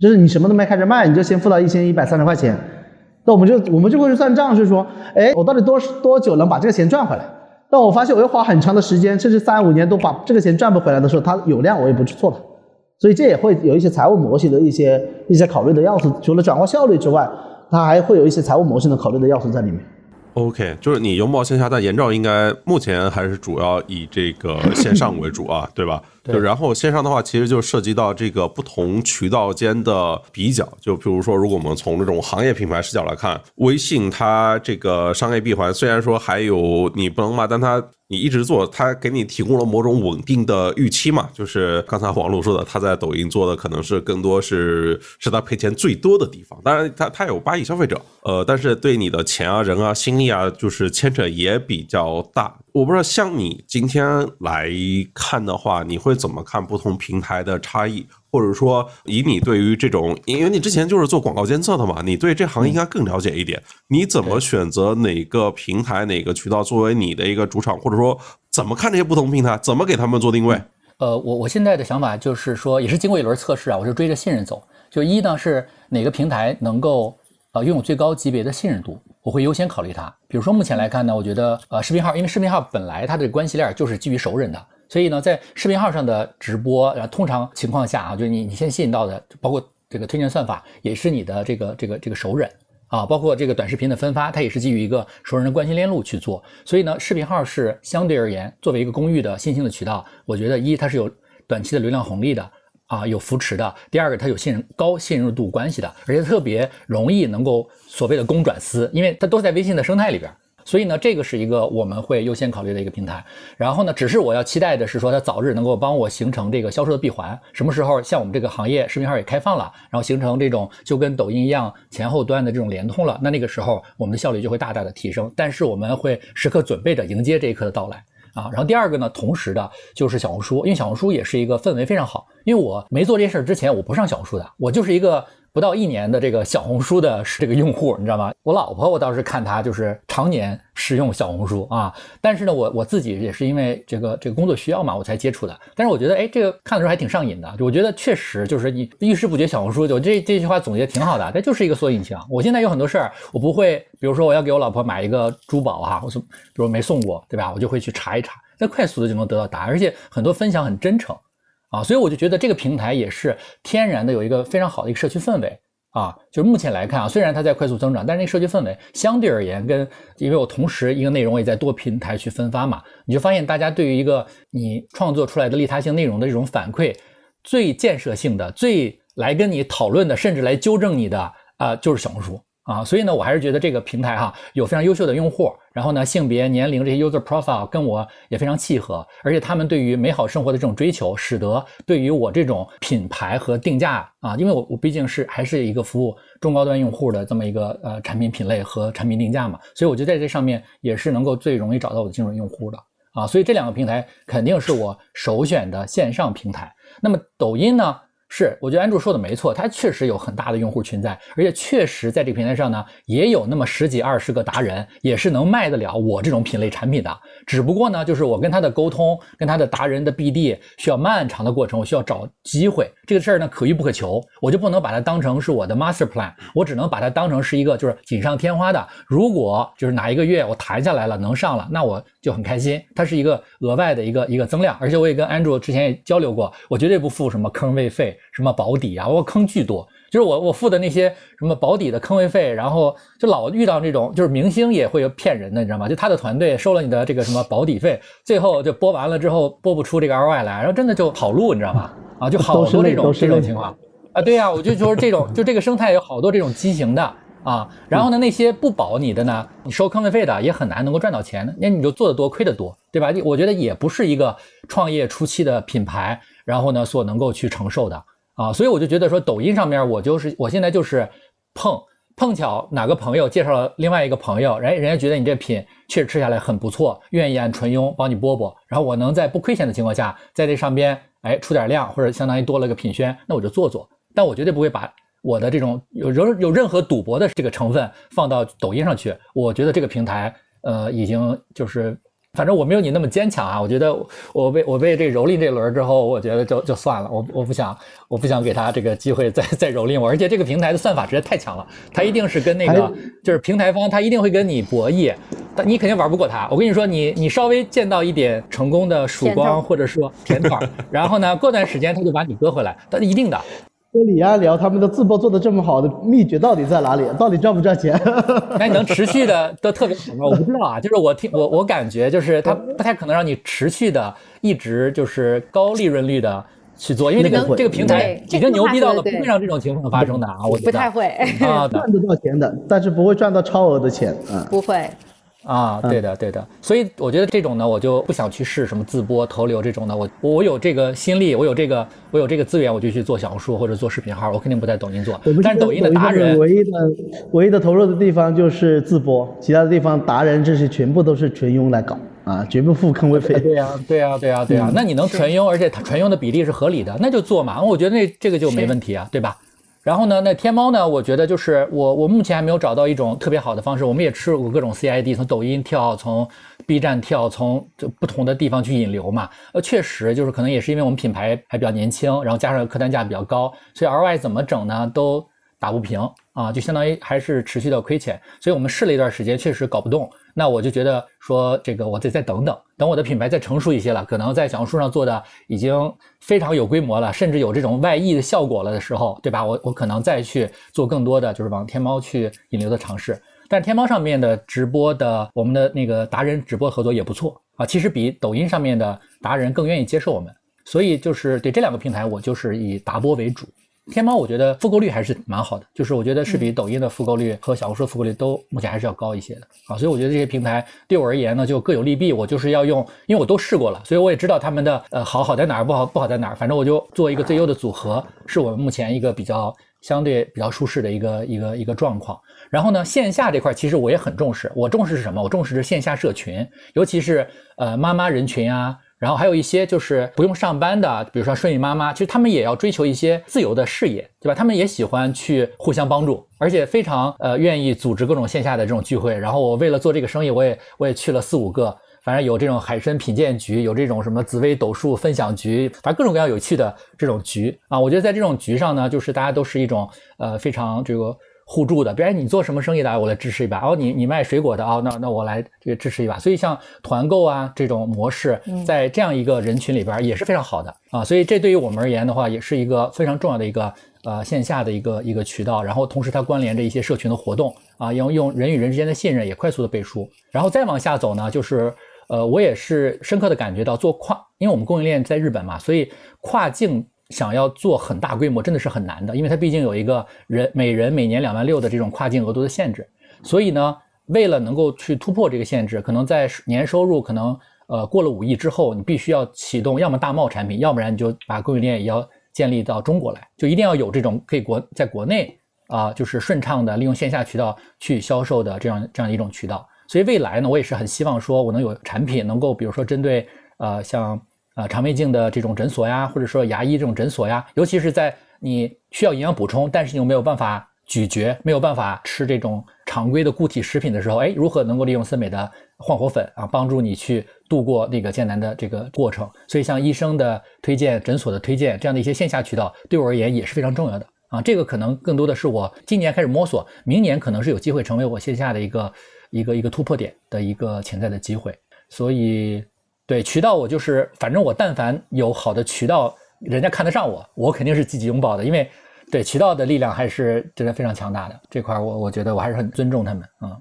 S3: 就是你什么都没开始卖，你就先付到一千一百三十块钱，那我们就我们就会去算账，是说，哎，我到底多多久能把这个钱赚回来？但我发现我要花很长的时间，甚至三五年都把这个钱赚不回来的时候，它有量我也不去做了，所以这也会有一些财务模型的一些一些考虑的要素，除了转化效率之外。它还会有一些财务模型的考虑的要素在里面。
S1: OK，就是你拥抱线下，但延照应该目前还是主要以这个线上为主啊，对吧？
S4: 对。
S1: 然后线上的话，其实就涉及到这个不同渠道间的比较。就比如说，如果我们从这种行业品牌视角来看，微信它这个商业闭环虽然说还有你不能骂，但它。你一直做，它给你提供了某种稳定的预期嘛？就是刚才王璐说的，他在抖音做的可能是更多是是他赔钱最多的地方。当然，他他有八亿消费者，呃，但是对你的钱啊、人啊、心力啊，就是牵扯也比较大。我不知道，像你今天来看的话，你会怎么看不同平台的差异？或者说，以你对于这种，因为你之前就是做广告监测的嘛，你对这行应该更了解一点。你怎么选择哪个平台、哪个渠道作为你的一个主场？或者说，怎么看这些不同平台？怎么给他们做定位？
S4: 呃，我我现在的想法就是说，也是经过一轮测试啊，我是追着信任走。就一呢，是哪个平台能够呃拥有最高级别的信任度，我会优先考虑它。比如说目前来看呢，我觉得呃视频号，因为视频号本来它的关系链就是基于熟人的。所以呢，在视频号上的直播，然后通常情况下啊，就是你你先吸引到的，包括这个推荐算法，也是你的这个这个这个熟人啊，包括这个短视频的分发，它也是基于一个熟人的关系链路去做。所以呢，视频号是相对而言作为一个公域的新兴的渠道，我觉得一它是有短期的流量红利的啊，有扶持的；第二个它有信任高信任度关系的，而且特别容易能够所谓的公转私，因为它都在微信的生态里边。所以呢，这个是一个我们会优先考虑的一个平台。然后呢，只是我要期待的是说，它早日能够帮我形成这个销售的闭环。什么时候像我们这个行业视频号也开放了，然后形成这种就跟抖音一样前后端的这种联通了，那那个时候我们的效率就会大大的提升。但是我们会时刻准备着迎接这一刻的到来啊。然后第二个呢，同时的就是小红书，因为小红书也是一个氛围非常好。因为我没做这事儿之前，我不上小红书的，我就是一个。不到一年的这个小红书的这个用户，你知道吗？我老婆我倒是看她就是常年使用小红书啊，但是呢，我我自己也是因为这个这个工作需要嘛，我才接触的。但是我觉得，哎，这个看的时候还挺上瘾的。我觉得确实就是你遇事不决小红书，就这这句话总结挺好的，它就是一个缩引擎。我现在有很多事儿，我不会，比如说我要给我老婆买一个珠宝哈，我说比如没送过，对吧？我就会去查一查，那快速的就能得到答案，而且很多分享很真诚。啊，所以我就觉得这个平台也是天然的有一个非常好的一个社区氛围啊，就是目前来看啊，虽然它在快速增长，但是那社区氛围相对而言，跟因为我同时一个内容也在多平台去分发嘛，你就发现大家对于一个你创作出来的利他性内容的这种反馈，最建设性的、最来跟你讨论的，甚至来纠正你的啊，就是小红书。啊，所以呢，我还是觉得这个平台哈有非常优秀的用户，然后呢，性别、年龄这些 user profile 跟我也非常契合，而且他们对于美好生活的这种追求，使得对于我这种品牌和定价啊，因为我我毕竟是还是一个服务中高端用户的这么一个呃产品品类和产品定价嘛，所以我觉得在这上面也是能够最容易找到我的精准用户的啊，所以这两个平台肯定是我首选的线上平台。那么抖音呢？是，我觉得安柱说的没错，它确实有很大的用户群在，而且确实在这个平台上呢，也有那么十几二十个达人，也是能卖得了我这种品类产品的。只不过呢，就是我跟他的沟通，跟他的达人的 BD 需要漫长的过程，我需要找机会。这个事儿呢，可遇不可求，我就不能把它当成是我的 master plan，我只能把它当成是一个就是锦上添花的。如果就是哪一个月我谈下来了，能上了，那我就很开心。它是一个额外的一个一个增量，而且我也跟安卓之前也交流过，我绝对不付什么坑位费。什么保底啊？我坑巨多，就是我我付的那些什么保底的坑位费，然后就老遇到这种，就是明星也会有骗人的，你知道吗？就他的团队收了你的这个什么保底费，最后就播完了之后播不出这个 ROI 来，然后真的就跑路，你知道吗？啊，就好多这种这种情况啊，对呀，我就说这种就这个生态有好多这种畸形的啊，然后呢，那些不保你的呢，你收坑位费的也很难能够赚到钱，那你就做的多亏的多，对吧？我觉得也不是一个创业初期的品牌，然后呢所能够去承受的。啊，所以我就觉得说，抖音上面我就是我现在就是碰碰巧哪个朋友介绍了另外一个朋友，人人家觉得你这品确实吃下来很不错，愿意按纯佣帮你播播，然后我能在不亏钱的情况下，在这上边哎出点量，或者相当于多了个品宣，那我就做做，但我绝对不会把我的这种有有有任何赌博的这个成分放到抖音上去。我觉得这个平台呃已经就是。反正我没有你那么坚强啊！我觉得我被我被这蹂躏这轮之后，我觉得就就算了，我我不想我不想给他这个机会再再蹂躏我。而且这个平台的算法实在太强了，他一定是跟那个就是平台方，他一定会跟你博弈，但你肯定玩不过他。我跟你说，你你稍微见到一点成功的曙光或者说甜头，然后呢，过段时间他就把你割回来，他一定的。
S3: 跟李安聊他们的自播做的这么好的秘诀到底在哪里？到底赚不赚钱？
S4: 那你能持续的都特别好吗？我不知道啊，就是我听我我感觉就是他不太可能让你持续的一直就是高利润率的去做，因为这个这个平台已经牛逼到了不会让这种情况发生的啊，我觉得
S2: 不太会
S3: 啊，赚得到钱的，但是不会赚到超额的钱啊，
S2: 不会。
S4: 啊，对的，对的，所以我觉得这种呢，我就不想去试什么自播、投流这种的。我我有这个心力，我有这个我有这个资源，我就去做小红书或者做视频号，我肯定不在抖音做。但是抖音的达人，
S3: 唯一的唯一的投入的地方就是自播，其他的地方达人这些全部都是纯佣来搞啊，绝不付坑位费。
S4: 对呀，对呀，对呀，对呀。那你能纯佣，而且它纯佣的比例是合理的，那就做嘛。我觉得那这个就没问题啊，对吧？然后呢，那天猫呢？我觉得就是我，我目前还没有找到一种特别好的方式。我们也吃过各种 CID，从抖音跳，从 B 站跳，从就不同的地方去引流嘛。呃，确实就是可能也是因为我们品牌还比较年轻，然后加上客单价比较高，所以 RY 怎么整呢？都打不平啊，就相当于还是持续的亏钱。所以我们试了一段时间，确实搞不动。那我就觉得说，这个我得再等等，等我的品牌再成熟一些了，可能在小红书上做的已经非常有规模了，甚至有这种外溢的效果了的时候，对吧？我我可能再去做更多的就是往天猫去引流的尝试。但是天猫上面的直播的我们的那个达人直播合作也不错啊，其实比抖音上面的达人更愿意接受我们，所以就是对这两个平台，我就是以达播为主。天猫我觉得复购率还是蛮好的，就是我觉得是比抖音的复购率和小红书复购率都目前还是要高一些的啊，所以我觉得这些平台对我而言呢就各有利弊，我就是要用，因为我都试过了，所以我也知道他们的呃好好在哪儿，不好不好在哪儿，反正我就做一个最优的组合，是我们目前一个比较相对比较舒适的一个一个一个状况。然后呢，线下这块其实我也很重视，我重视是什么？我重视是线下社群，尤其是呃妈妈人群啊。然后还有一些就是不用上班的，比如说顺义妈妈，其实他们也要追求一些自由的事业，对吧？他们也喜欢去互相帮助，而且非常呃愿意组织各种线下的这种聚会。然后我为了做这个生意，我也我也去了四五个，反正有这种海参品鉴局，有这种什么紫薇斗数分享局，反正各种各样有趣的这种局啊。我觉得在这种局上呢，就是大家都是一种呃非常这个。互助的，比如你做什么生意的，我来支持一把。哦，你你卖水果的哦，那那我来这个支持一把。所以像团购啊这种模式，在这样一个人群里边也是非常好的啊。所以这对于我们而言的话，也是一个非常重要的一个呃线下的一个一个渠道，然后同时它关联着一些社群的活动啊，用用人与人之间的信任也快速的背书，然后再往下走呢，就是呃我也是深刻的感觉到做跨，因为我们供应链在日本嘛，所以跨境想要做很大规模真的是很难的，因为它毕竟有一个人每人每年两万六的这种跨境额度的限制，所以呢，为了能够去突破这个限制，可能在年收入可能呃过了五亿之后，你必须要启动要么大贸产品，要不然你就把供应链也要。建立到中国来，就一定要有这种可以国在国内啊，就是顺畅的利用线下渠道去销售的这样这样一种渠道。所以未来呢，我也是很希望说，我能有产品能够，比如说针对呃像呃肠胃镜的这种诊所呀，或者说牙医这种诊所呀，尤其是在你需要营养补充，但是你又没有办法咀嚼，没有办法吃这种常规的固体食品的时候，哎，如何能够利用森美的焕活粉啊，帮助你去。度过那个艰难的这个过程，所以像医生的推荐、诊所的推荐这样的一些线下渠道，对我而言也是非常重要的啊。这个可能更多的是我今年开始摸索，明年可能是有机会成为我线下的一个一个一个突破点的一个潜在的机会。所以，对渠道我就是，反正我但凡有好的渠道，人家看得上我，我肯定是积极拥抱的，因为对渠道的力量还是真的非常强大的。这块我我觉得我还是很尊重他们啊。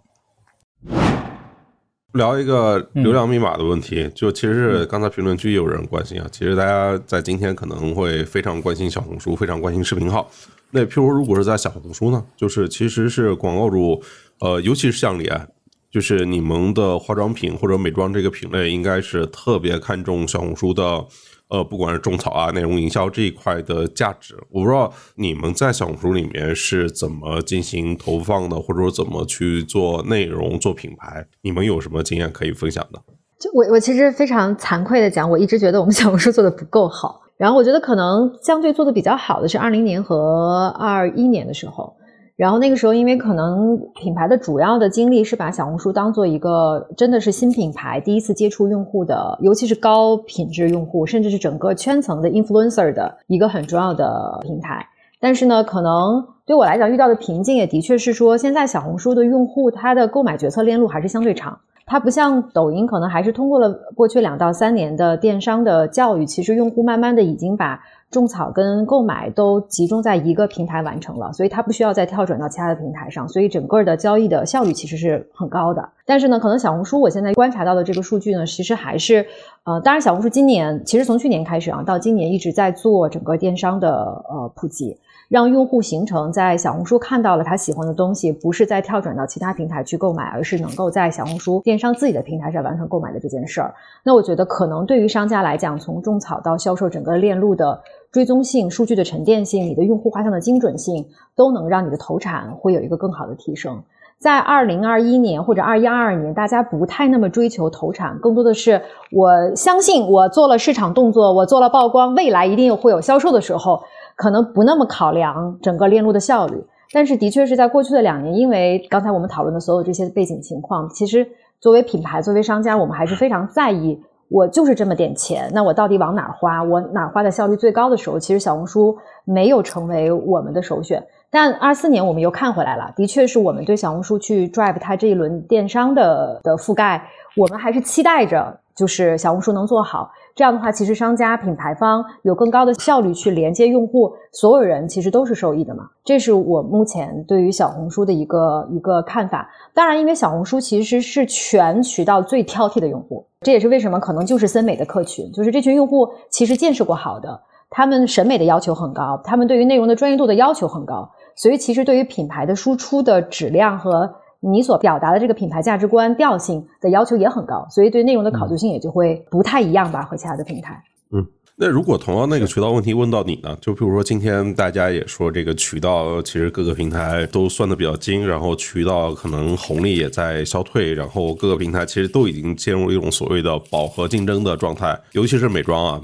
S1: 聊一个流量密码的问题，就其实是刚才评论区有人关心啊。其实大家在今天可能会非常关心小红书，非常关心视频号。那譬如如果是在小红书呢，就是其实是广告主，呃，尤其是像李安，就是你们的化妆品或者美妆这个品类，应该是特别看重小红书的。呃，不管是种草啊、内容营销这一块的价值，我不知道你们在小红书里面是怎么进行投放的，或者说怎么去做内容、做品牌，你们有什么经验可以分享的？
S2: 就我，我其实非常惭愧的讲，我一直觉得我们小红书做的不够好，然后我觉得可能相对做的比较好的是二零年和二一年的时候。然后那个时候，因为可能品牌的主要的精力是把小红书当做一个真的是新品牌第一次接触用户的，尤其是高品质用户，甚至是整个圈层的 influencer 的一个很重要的平台。但是呢，可能对我来讲遇到的瓶颈也的确是说，现在小红书的用户他的购买决策链路还是相对长，它不像抖音，可能还是通过了过去两到三年的电商的教育，其实用户慢慢的已经把。种草跟购买都集中在一个平台完成了，所以它不需要再跳转到其他的平台上，所以整个的交易的效率其实是很高的。但是呢，可能小红书我现在观察到的这个数据呢，其实还是，呃，当然小红书今年其实从去年开始啊，到今年一直在做整个电商的呃普及。让用户形成在小红书看到了他喜欢的东西，不是再跳转到其他平台去购买，而是能够在小红书电商自己的平台上完成购买的这件事儿。那我觉得可能对于商家来讲，从种草到销售整个链路的追踪性、数据的沉淀性、你的用户画像的精准性，都能让你的投产会有一个更好的提升。在二零二一年或者二一二二年，大家不太那么追求投产，更多的是我相信我做了市场动作，我做了曝光，未来一定会有销售的时候。可能不那么考量整个链路的效率，但是的确是在过去的两年，因为刚才我们讨论的所有这些背景情况，其实作为品牌、作为商家，我们还是非常在意。我就是这么点钱，那我到底往哪儿花？我哪儿花的效率最高的时候，其实小红书没有成为我们的首选。但二四年我们又看回来了，的确是我们对小红书去 drive 它这一轮电商的的覆盖，我们还是期待着，就是小红书能做好。这样的话，其实商家、品牌方有更高的效率去连接用户，所有人其实都是受益的嘛。这是我目前对于小红书的一个一个看法。当然，因为小红书其实是全渠道最挑剔的用户，这也是为什么可能就是森美的客群，就是这群用户其实见识过好的，他们审美的要求很高，他们对于内容的专业度的要求很高，所以其实对于品牌的输出的质量和。你所表达的这个品牌价值观调性的要求也很高，所以对内容的考究性也就会不太一样吧，和其他的平台。
S1: 嗯，那如果同样那个渠道问题问到你呢？就比如说今天大家也说这个渠道其实各个平台都算的比较精，然后渠道可能红利也在消退，然后各个平台其实都已经进入一种所谓的饱和竞争的状态，尤其是美妆啊。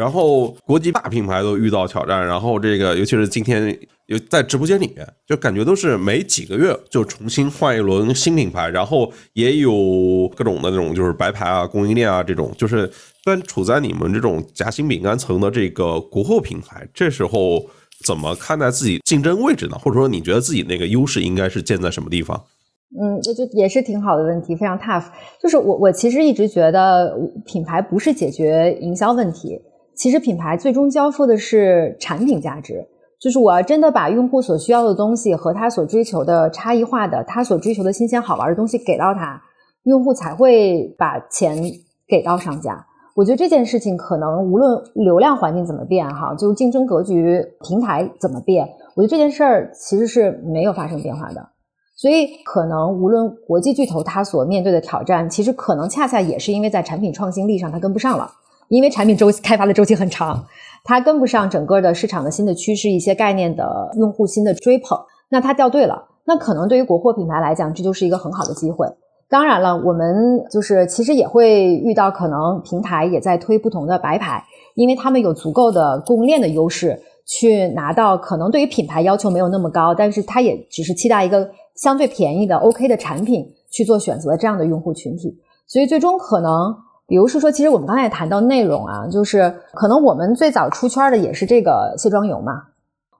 S1: 然后国际大品牌都遇到挑战，然后这个尤其是今天有在直播间里面，就感觉都是每几个月就重新换一轮新品牌，然后也有各种的那种就是白牌啊、供应链啊这种，就是但处在你们这种夹心饼干层的这个国货品牌，这时候怎么看待自己竞争位置呢？或者说你觉得自己那个优势应该是建在什么地方？
S2: 嗯，这就也是挺好的问题，非常 tough。就是我我其实一直觉得品牌不是解决营销问题。其实品牌最终交付的是产品价值，就是我要真的把用户所需要的东西和他所追求的差异化的、他所追求的新鲜好玩的东西给到他，用户才会把钱给到商家。我觉得这件事情可能无论流量环境怎么变，哈，就是竞争格局、平台怎么变，我觉得这件事儿其实是没有发生变化的。所以，可能无论国际巨头他所面对的挑战，其实可能恰恰也是因为在产品创新力上他跟不上了，因为产品周期开发的周期很长，它跟不上整个的市场的新的趋势、一些概念的用户新的追捧，那它掉队了。那可能对于国货品牌来讲，这就是一个很好的机会。当然了，我们就是其实也会遇到可能平台也在推不同的白牌，因为他们有足够的供应链的优势，去拿到可能对于品牌要求没有那么高，但是它也只是期待一个相对便宜的 OK 的产品去做选择这样的用户群体。所以最终可能，比如是说，其实我们刚才也谈到内容啊，就是可能我们最早出圈的也是这个卸妆油嘛，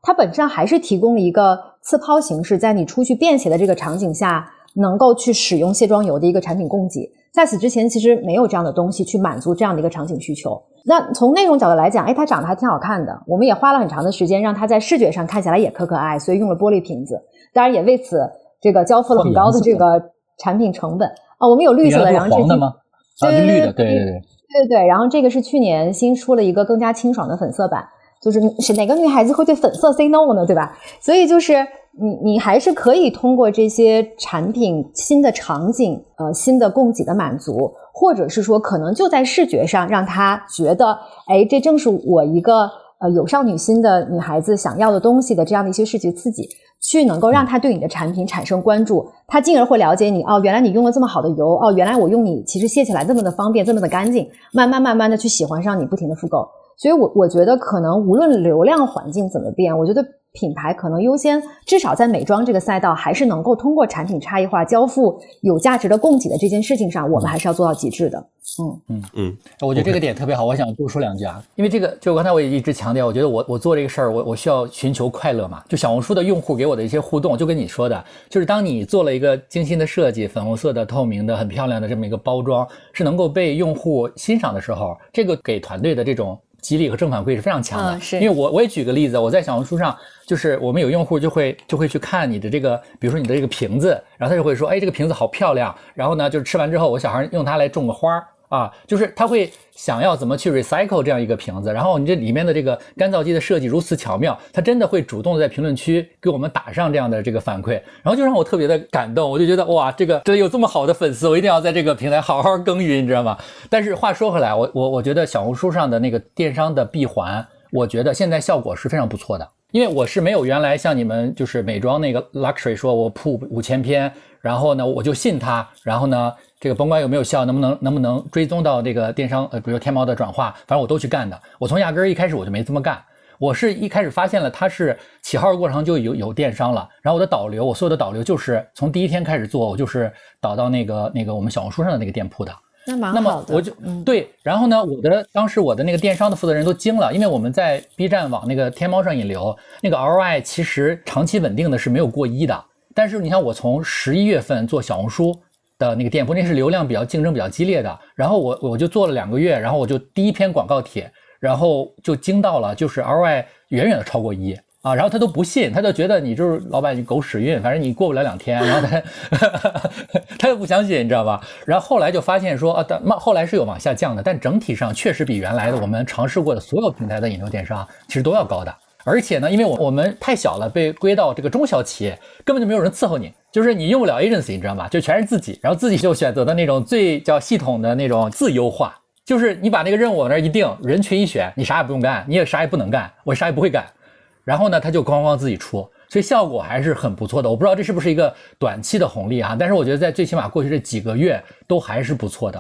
S2: 它本质上还是提供了一个次抛形式，在你出去便携的这个场景下。能够去使用卸妆油的一个产品供给，在此之前其实没有这样的东西去满足这样的一个场景需求。那从内容角度来讲，哎，它长得还挺好看的，我们也花了很长的时间让它在视觉上看起来也可可爱，所以用了玻璃瓶子，当然也为此这个交付了很高的这个产品成本啊。我们有绿色的，然后这
S4: 是吗？啊，绿的，对对对，对
S2: 对对。然后这个是去年新出了一个更加清爽的粉色版，就是是哪个女孩子会对粉色 say no 呢？对吧？所以就是。你你还是可以通过这些产品新的场景，呃，新的供给的满足，或者是说可能就在视觉上让他觉得，哎，这正是我一个呃有少女心的女孩子想要的东西的这样的一些视觉刺激，去能够让她对你的产品产生关注，她进而会了解你哦，原来你用了这么好的油哦，原来我用你其实卸起来这么的方便，这么的干净，慢慢慢慢的去喜欢上你，不停的复购。所以我我觉得可能无论流量环境怎么变，我觉得。品牌可能优先，至少在美妆这个赛道，还是能够通过产品差异化交付有价值的供给的这件事情上，我们还是要做到极致的。
S4: 嗯嗯嗯，我觉得这个点特别好，我想多说两句啊，因为这个就刚才我也一直强调，我觉得我我做这个事儿，我我需要寻求快乐嘛。就小红书的用户给我的一些互动，就跟你说的，就是当你做了一个精心的设计，粉红色的、透明的、很漂亮的这么一个包装，是能够被用户欣赏的时候，这个给团队的这种。激励和正反馈是非常强的，
S2: 是
S4: 因为我我也举个例子，我在小红书上，就是我们有用户就会就会去看你的这个，比如说你的这个瓶子，然后他就会说，哎，这个瓶子好漂亮，然后呢，就是吃完之后，我小孩用它来种个花儿。啊，就是他会想要怎么去 recycle 这样一个瓶子，然后你这里面的这个干燥机的设计如此巧妙，他真的会主动在评论区给我们打上这样的这个反馈，然后就让我特别的感动，我就觉得哇，这个真有这么好的粉丝，我一定要在这个平台好好耕耘，你知道吗？但是话说回来，我我我觉得小红书上的那个电商的闭环，我觉得现在效果是非常不错的，因为我是没有原来像你们就是美妆那个 luxury 说我铺五千篇，然后呢我就信他，然后呢。这个甭管有没有效，能不能能不能追踪到这个电商，呃，比如天猫的转化，反正我都去干的。我从压根儿一开始我就没这么干，我是一开始发现了它是起号的过程就有有电商了，然后我的导流，我所有的导流就是从第一天开始做，我就是导到那个那个我们小红书上的那个店铺的。
S2: 那蛮好
S4: 那么我就对，然后呢，我的当时我的那个电商的负责人都惊了，因为我们在 B 站往那个天猫上引流，那个 ROI 其实长期稳定的是没有过一的，但是你看我从十一月份做小红书。的那个店铺，那是流量比较竞争比较激烈的。然后我我就做了两个月，然后我就第一篇广告帖，然后就惊到了，就是 ROI 远远的超过一啊。然后他都不信，他就觉得你就是老板，你狗屎运，反正你过不了两天。然后他 他又不相信，你知道吧？然后后来就发现说啊，但后来是有往下降的，但整体上确实比原来的我们尝试过的所有平台的引流电商其实都要高的。而且呢，因为我我们太小了，被归到这个中小企业，根本就没有人伺候你，就是你用不了 agency，你知道吗？就全是自己，然后自己就选择的那种最叫系统的那种自优化，就是你把那个任务往那一定，人群一选，你啥也不用干，你也啥也不能干，我啥也不会干，然后呢，他就咣咣自己出，所以效果还是很不错的。我不知道这是不是一个短期的红利啊，但是我觉得在最起码过去这几个月都还是不错的，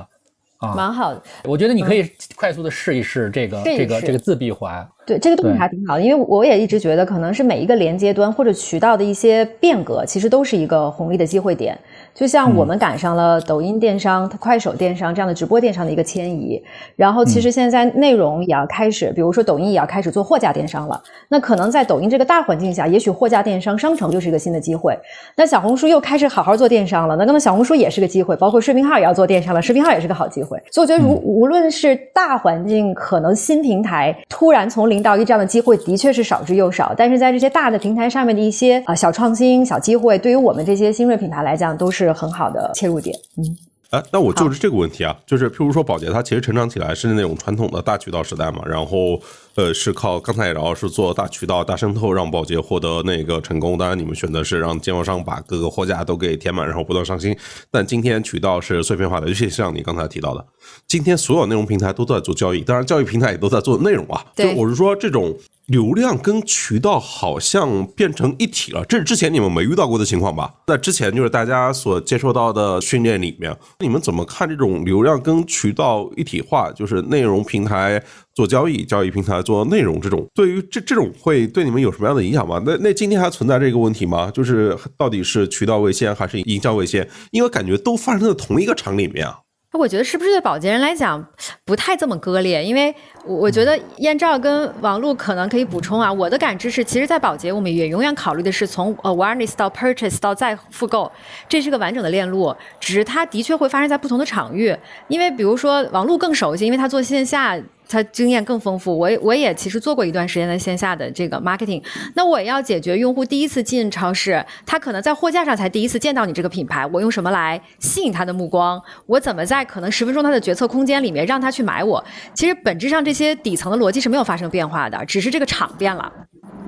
S4: 啊，
S2: 蛮好的。
S4: 我觉得你可以快速的试一试这个这个这个自闭环。
S2: 对这个动态挺好的，因为我也一直觉得，可能是每一个连接端或者渠道的一些变革，其实都是一个红利的机会点。就像我们赶上了抖音电商、快手电商这样的直播电商的一个迁移，然后其实现在内容也要开始，比如说抖音也要开始做货架电商了。那可能在抖音这个大环境下，也许货架电商商城就是一个新的机会。那小红书又开始好好做电商了，那那么小红书也是个机会，包括视频号也要做电商了，视频号也是个好机会。所以我觉得，如无论是大环境，可能新平台突然从零零到一这样的机会的确是少之又少，但是在这些大的平台上面的一些啊小创新、小机会，对于我们这些新锐品牌来讲，都是很好的切入点。嗯。
S1: 哎，那我就是这个问题啊，就是譬如说，宝洁它其实成长起来是那种传统的大渠道时代嘛，然后呃是靠刚才也聊是做大渠道、大渗透，让保洁获得那个成功。当然，你们选的是让经销商把各个货架都给填满，然后不断上新。但今天渠道是碎片化的，尤其像你刚才提到的，今天所有内容平台都在做交易，当然交易平台也都在做内容啊。就我是说这种。流量跟渠道好像变成一体了，这是之前你们没遇到过的情况吧？在之前就是大家所接受到的训练里面，你们怎么看这种流量跟渠道一体化？就是内容平台做交易，交易平台做内容，这种对于这这种会对你们有什么样的影响吗？那那今天还存在这个问题吗？就是到底是渠道为先还是营销为先？因为感觉都发生在同一个场里面啊。
S2: 我觉得是不是对保洁人来讲不太这么割裂？因为我觉得燕照跟王璐可能可以补充啊。我的感知是，其实，在保洁，我们也永远考虑的是从 awareness 到 purchase 到再复购，这是个完整的链路。只是它的确会发生在不同的场域。因为比如说王璐更熟悉，因为他做线下。他经验更丰富，我我也其实做过一段时间的线下的这个 marketing。那我也要解决用户第一次进超市，他可能在货架上才第一次见到你这个品牌，我用什么来吸引他的目光？我怎么在可能十分钟他的决策空间里面让他去买我？其实本质上这些底层的逻辑是没有发生变化的，只是这个场变了。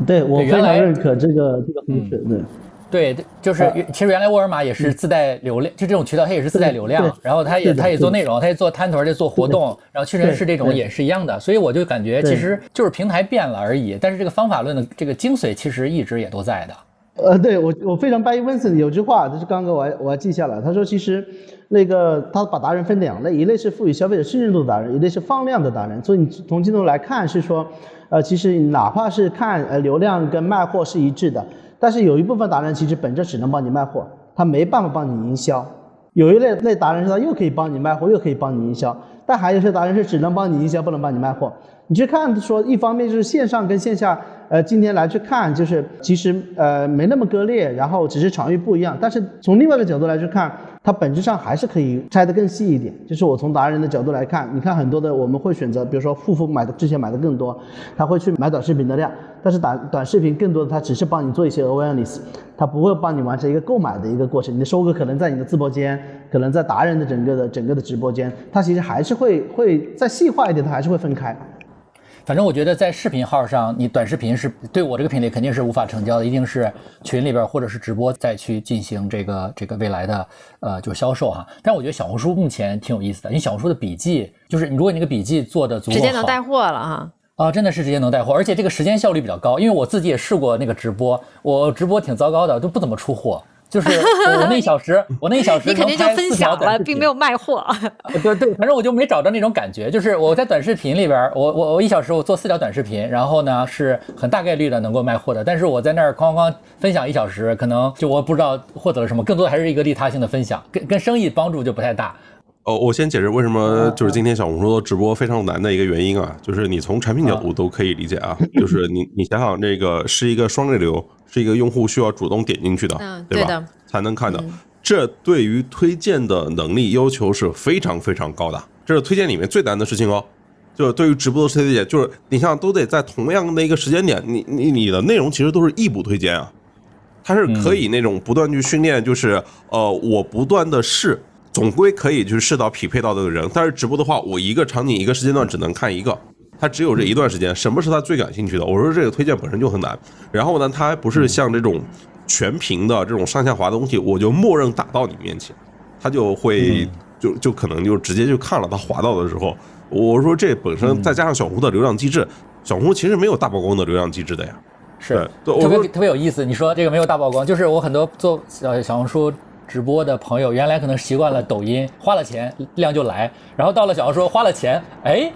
S3: 对我非常认可这个这个方式，对。
S4: 对，就是其实原来沃尔玛也是自带流量，就这种渠道它也是自带流量，然后它也它也做内容，它也做摊头，也做活动，然后屈臣氏这种也是一样的，所以我就感觉其实就是平台变了而已，但是这个方法论的这个精髓其实一直也都在的。
S3: 呃，对我我非常 buy Vincent 有句话，就是刚刚我还我还记下了，他说其实那个他把达人分两类，一类是赋予消费者信任度的达人，一类是放量的达人。所以你从镜头来看是说，呃，其实哪怕是看呃流量跟卖货是一致的。但是有一部分达人其实本质只能帮你卖货，他没办法帮你营销。有一类类达人是他又可以帮你卖货，又可以帮你营销。但还有些达人是只能帮你营销，不能帮你卖货。你去看说，一方面就是线上跟线下，呃，今天来去看，就是其实呃没那么割裂，然后只是场域不一样。但是从另外一个角度来去看。它本质上还是可以拆得更细一点，就是我从达人的角度来看，你看很多的我们会选择，比如说护肤买的之前买的更多，他会去买短视频的量，但是短短视频更多的它只是帮你做一些 awareness，它不会帮你完成一个购买的一个过程。你的收割可能在你的直播间，可能在达人的整个的整个的直播间，它其实还是会会再细化一点，它还是会分开。
S4: 反正我觉得在视频号上，你短视频是对我这个品类肯定是无法成交的，一定是群里边或者是直播再去进行这个这个未来的呃就销售哈。但我觉得小红书目前挺有意思的，因为小红书的笔记就是如果你那个笔记做的足够好，
S2: 直接能带货了哈。
S4: 啊，真的是直接能带货，而且这个时间效率比较高，因为我自己也试过那个直播，我直播挺糟糕的，都不怎么出货。就是我那一小时，我那一小时
S2: 你肯定就分享了，并没有卖货。
S4: 对对，反正我就没找着那种感觉。就是我在短视频里边，我我我一小时我做四条短视频，然后呢是很大概率的能够卖货的。但是我在那儿哐哐分享一小时，可能就我不知道获得了什么，更多的还是一个利他性的分享，跟跟生意帮助就不太大。
S1: 哦，我先解释为什么就是今天小红书直播非常难的一个原因啊，就是你从产品角度都可以理解啊，就是你你想想这个是一个双内流。是一个用户需要主动点进去的，对吧？才能看到，这对于推荐的能力要求是非常非常高的，这是推荐里面最难的事情哦。就是对于直播的推荐，就是你像都得在同样的一个时间点，你你你的内容其实都是异步推荐啊，它是可以那种不断去训练，就是呃，我不断的试，总归可以就是试到匹配到这个人。但是直播的话，我一个场景一个时间段只能看一个。他只有这一段时间，什么是他最感兴趣的？我说这个推荐本身就很难，然后呢，他还不是像这种全屏的这种上下滑的东西，我就默认打到你面前，他就会就就可能就直接就看了。他滑到的时候，我说这本身再加上小红的流量机制，小红其实没有大曝光的流量机制的呀。
S4: 是，特别特别有意思。你说这个没有大曝光，就是我很多做小小红书直播的朋友，原来可能习惯了抖音，花了钱量就来，然后到了小红书花了钱，哎。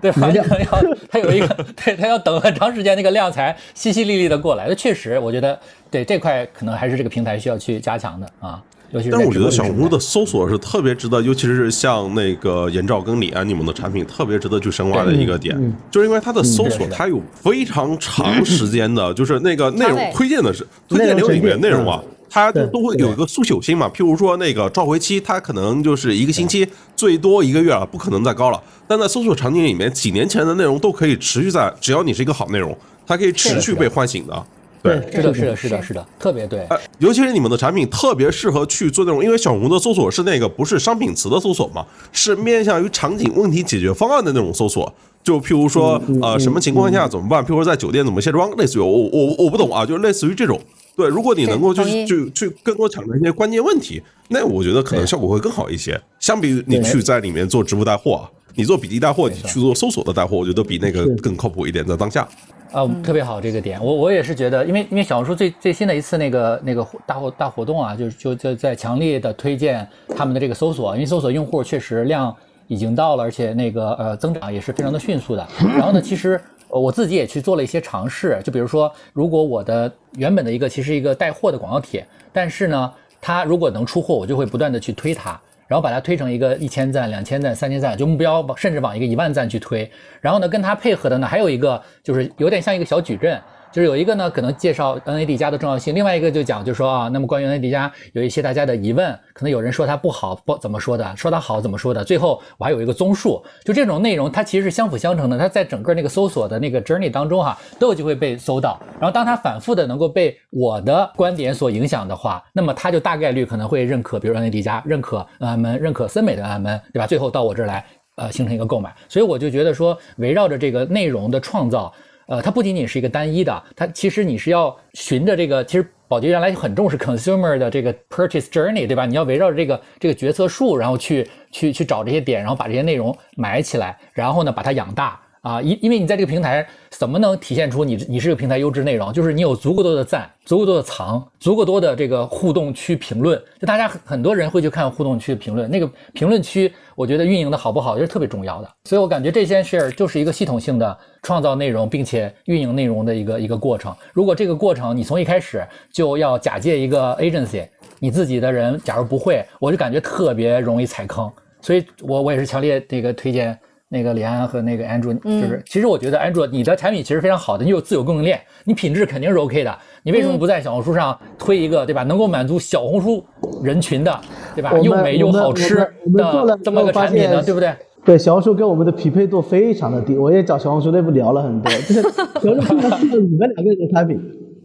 S4: 对，好像要他有一个，对他要等很长时间，那个量才淅淅沥沥的过来。那确实，我觉得对这块可能还是这个平台需要去加强的啊。尤其是，
S1: 但是我觉得小红书的搜索是特别值得，尤其是像那个颜照跟李安你们的产品，特别值得去深挖的一个点，就是因为它的搜索它有非常长时间的，就是那个内容推荐的是推荐流里面内容啊。它都会有一个速朽性嘛。譬如说那个召回期，它可能就是一个星期，最多一个月了，不可能再高了。但在搜索场景里面，几年前的内容都可以持续在，只要你是一个好内容，它可以持续被唤醒的。对，
S4: 是的，是的，是的，是的，特别对。
S1: 尤其是你们的产品特别适合去做那种，因为小红的搜索是那个不是商品词的搜索嘛，是面向于场景问题解决方案的那种搜索。就譬如说，呃，什么情况下怎么办？譬如说在酒店怎么卸妆，类似于我我我不懂啊，就是类似于这种。对，如果你能够就是就去更多抢占一些关键问题，那我觉得可能效果会更好一些。相比你去在里面做直播带货，你做笔记带货，你去做搜索的带货，我觉得比那个更靠谱一点，在当下。
S4: 啊，特别好这个点，我我也是觉得，因为因为小红书最最新的一次那个那个大活大活动啊，就就就在强烈的推荐他们的这个搜索，因为搜索用户确实量已经到了，而且那个呃增长也是非常的迅速的。然后呢，其实我自己也去做了一些尝试，就比如说，如果我的原本的一个其实一个带货的广告帖，但是呢，它如果能出货，我就会不断的去推它。然后把它推成一个一千赞、两千赞、三千赞，就目标甚至往一个一万赞去推。然后呢，跟它配合的呢，还有一个就是有点像一个小矩阵。就是有一个呢，可能介绍 NAD 加的重要性；另外一个就讲，就说啊，那么关于 NAD 加有一些大家的疑问，可能有人说它不好，不怎么说的，说它好怎么说的。最后我还有一个综述，就这种内容，它其实是相辅相成的。它在整个那个搜索的那个 journey 当中哈，都有机会被搜到。然后当它反复的能够被我的观点所影响的话，那么它就大概率可能会认可，比如 NAD 加，认可安门，认可森美的安门，对吧？最后到我这儿来，呃，形成一个购买。所以我就觉得说，围绕着这个内容的创造。呃，它不仅仅是一个单一的，它其实你是要循着这个，其实宝洁原来很重视 consumer 的这个 purchase journey，对吧？你要围绕着这个这个决策树，然后去去去找这些点，然后把这些内容埋起来，然后呢把它养大。啊，因因为你在这个平台怎么能体现出你你是个平台优质内容？就是你有足够多的赞，足够多的藏，足够多的这个互动区评论，就大家很多人会去看互动区评论，那个评论区我觉得运营的好不好，这是特别重要的。所以我感觉这件事儿就是一个系统性的创造内容，并且运营内容的一个一个过程。如果这个过程你从一开始就要假借一个 agency，你自己的人假如不会，我就感觉特别容易踩坑。所以我我也是强烈这个推荐。那个李安和那个 Andrew，就是其实我觉得 Andrew，你的产品其实非常好的，你有自有供应链，你品质肯定是 OK 的。你为什么不在小红书上推一个，对吧？能够满足小红书人群的，对吧？又美又好吃的这么个产品呢，对不对？
S3: 对，小红书跟我们的匹配度非常的低。我也找小红书内部聊了很多，就是小红书适合 你们两个人的产品。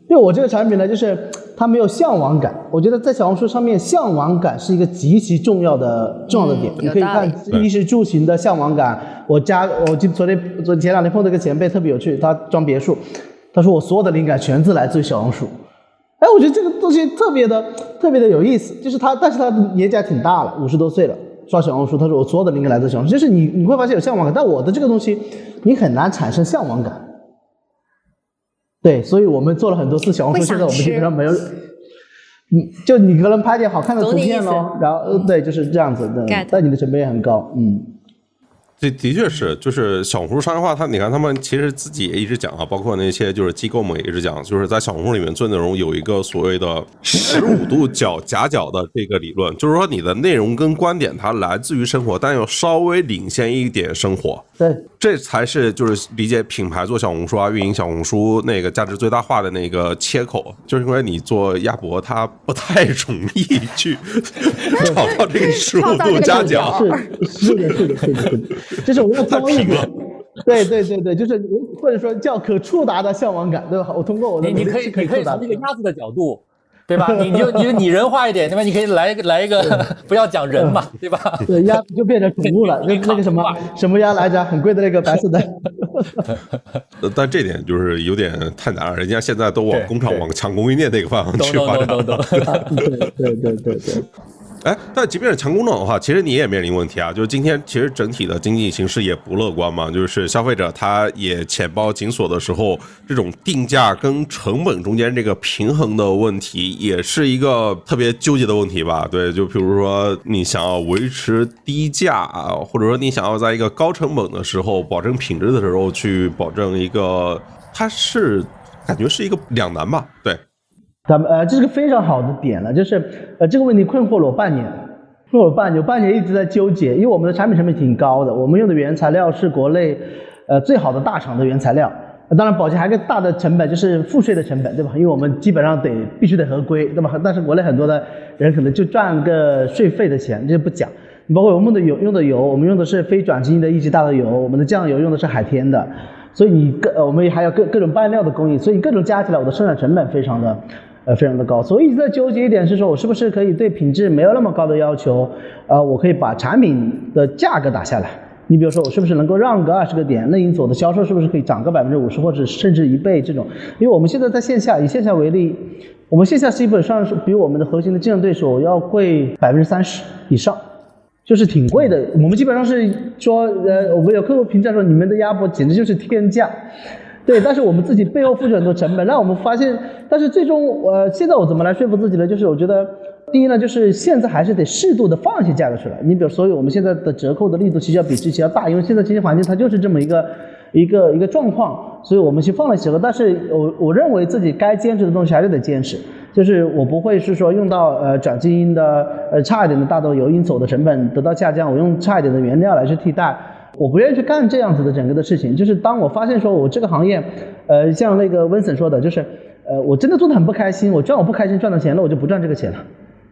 S3: 因为我这个产品呢，就是它没有向往感。我觉得在小红书上面，向往感是一个极其重要的重要的点。你可以看衣食住行的向往感。我家，我就昨天昨前两天碰到一个前辈特别有趣，他装别墅，他说我所有的灵感全自来自于小红书。哎，我觉得这个东西特别的特别的有意思。就是他，但是他年纪还挺大了，五十多岁了，刷小红书。他说我所有的灵感来自小红书。就是你你会发现有向往感，但我的这个东西你很难产生向往感。对，所以我们做了很多次小红书，现在我们基本上没有，嗯就你可能拍点好看的图片咯，然后对，就是这样子的，但你的成本也很高，嗯。
S1: 这的确是，就是小红书商业化，它你看他们其实自己也一直讲啊，包括那些就是机构们也一直讲，就是在小红书里面做内容有一个所谓的十五度角夹角的这个理论，就是说你的内容跟观点它来自于生活，但又稍微领先一点生活。
S3: 对，
S1: 这才是就是理解品牌做小红书啊，运营小红书那个价值最大化的那个切口，就是因为你做鸭脖，它不太容易去 找到这个十五度夹角。
S3: 是的，是的，是的，是的。这是我们要造一个，对对对对，就是或者说叫可触达的向往感，对吧？我通过我的
S4: 你你可以你可以从那个鸭子的角度，对吧？你就你就拟人化一点，对吧？你可以来来一个 不要讲人嘛，对吧？
S3: 对鸭子就变成宠物了，那那个什么 什么鸭来着？很贵的那个白色的。
S1: 但这点就是有点太难了，人家现在都往工厂往抢供应链那个方向去发展。
S3: 对对对对对。
S1: 哎，但即便是强工厂的话，其实你也面临问题啊。就是今天其实整体的经济形势也不乐观嘛。就是消费者他也钱包紧锁的时候，这种定价跟成本中间这个平衡的问题，也是一个特别纠结的问题吧？对，就比如说你想要维持低价啊，或者说你想要在一个高成本的时候保证品质的时候去保证一个，它是感觉是一个两难吧？对。
S3: 咱们呃，这是个非常好的点了，就是呃这个问题困惑了我半年，困惑我半年，我半年一直在纠结，因为我们的产品成本挺高的，我们用的原材料是国内呃最好的大厂的原材料，当然，保洁还有个大的成本就是赋税的成本，对吧？因为我们基本上得必须得合规，对吧？但是国内很多的人可能就赚个税费的钱，这就不讲。包括我们的油用的油，我们用的是非转基因的一级大豆油，我们的酱油用的是海天的，所以你各我们还有各各种拌料的工艺，所以各种加起来，我的生产成本非常的呃非常的高。所以一直在纠结一点是说，我是不是可以对品质没有那么高的要求，呃，我可以把产品的价格打下来。你比如说，我是不是能够让个二十个点？那因此我的销售是不是可以涨个百分之五十，或者甚至一倍这种？因为我们现在在线下，以线下为例，我们线下基本上是比我们的核心的竞争对手要贵百分之三十以上，就是挺贵的。我们基本上是说，呃，我们有客户评价说，你们的鸭脖简直就是天价。对，但是我们自己背后付出很多成本，让我们发现，但是最终，呃，现在我怎么来说服自己呢？就是我觉得。第一呢，就是现在还是得适度的放一些价格出来。你比如，所以我们现在的折扣的力度其实要比之前要大，因为现在经济环境它就是这么一个一个一个状况，所以我们去放了折扣。但是我我认为自己该坚持的东西还是得坚持，就是我不会是说用到呃转基因的呃差一点的大豆油，因此我的成本得到下降，我用差一点的原料来去替代，我不愿意去干这样子的整个的事情。就是当我发现说我这个行业，呃，像那个温森说的，就是呃我真的做的很不开心，我赚我不开心赚的钱，那我就不赚这个钱了。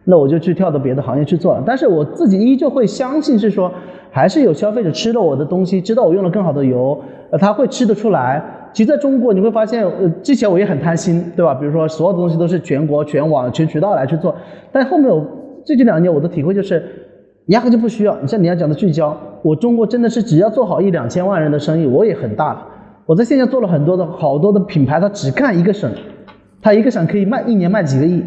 S3: 那我就去跳到别的行业去做了，但是我自己依旧会相信是说，还是有消费者吃了我的东西，知道我用了更好的油，呃，他会吃得出来。其实在中国你会发现，呃，之前我也很贪心，对吧？比如说所有的东西都是全国、全网、全渠道来去做，但后面我最近两年我的体会就是，压根就不需要。你像你要讲的聚焦，我中国真的是只要做好一两千万人的生意，我也很大了。我在线下做了很多的好多的品牌，他只干一个省，他一个省可以卖一年卖几个亿。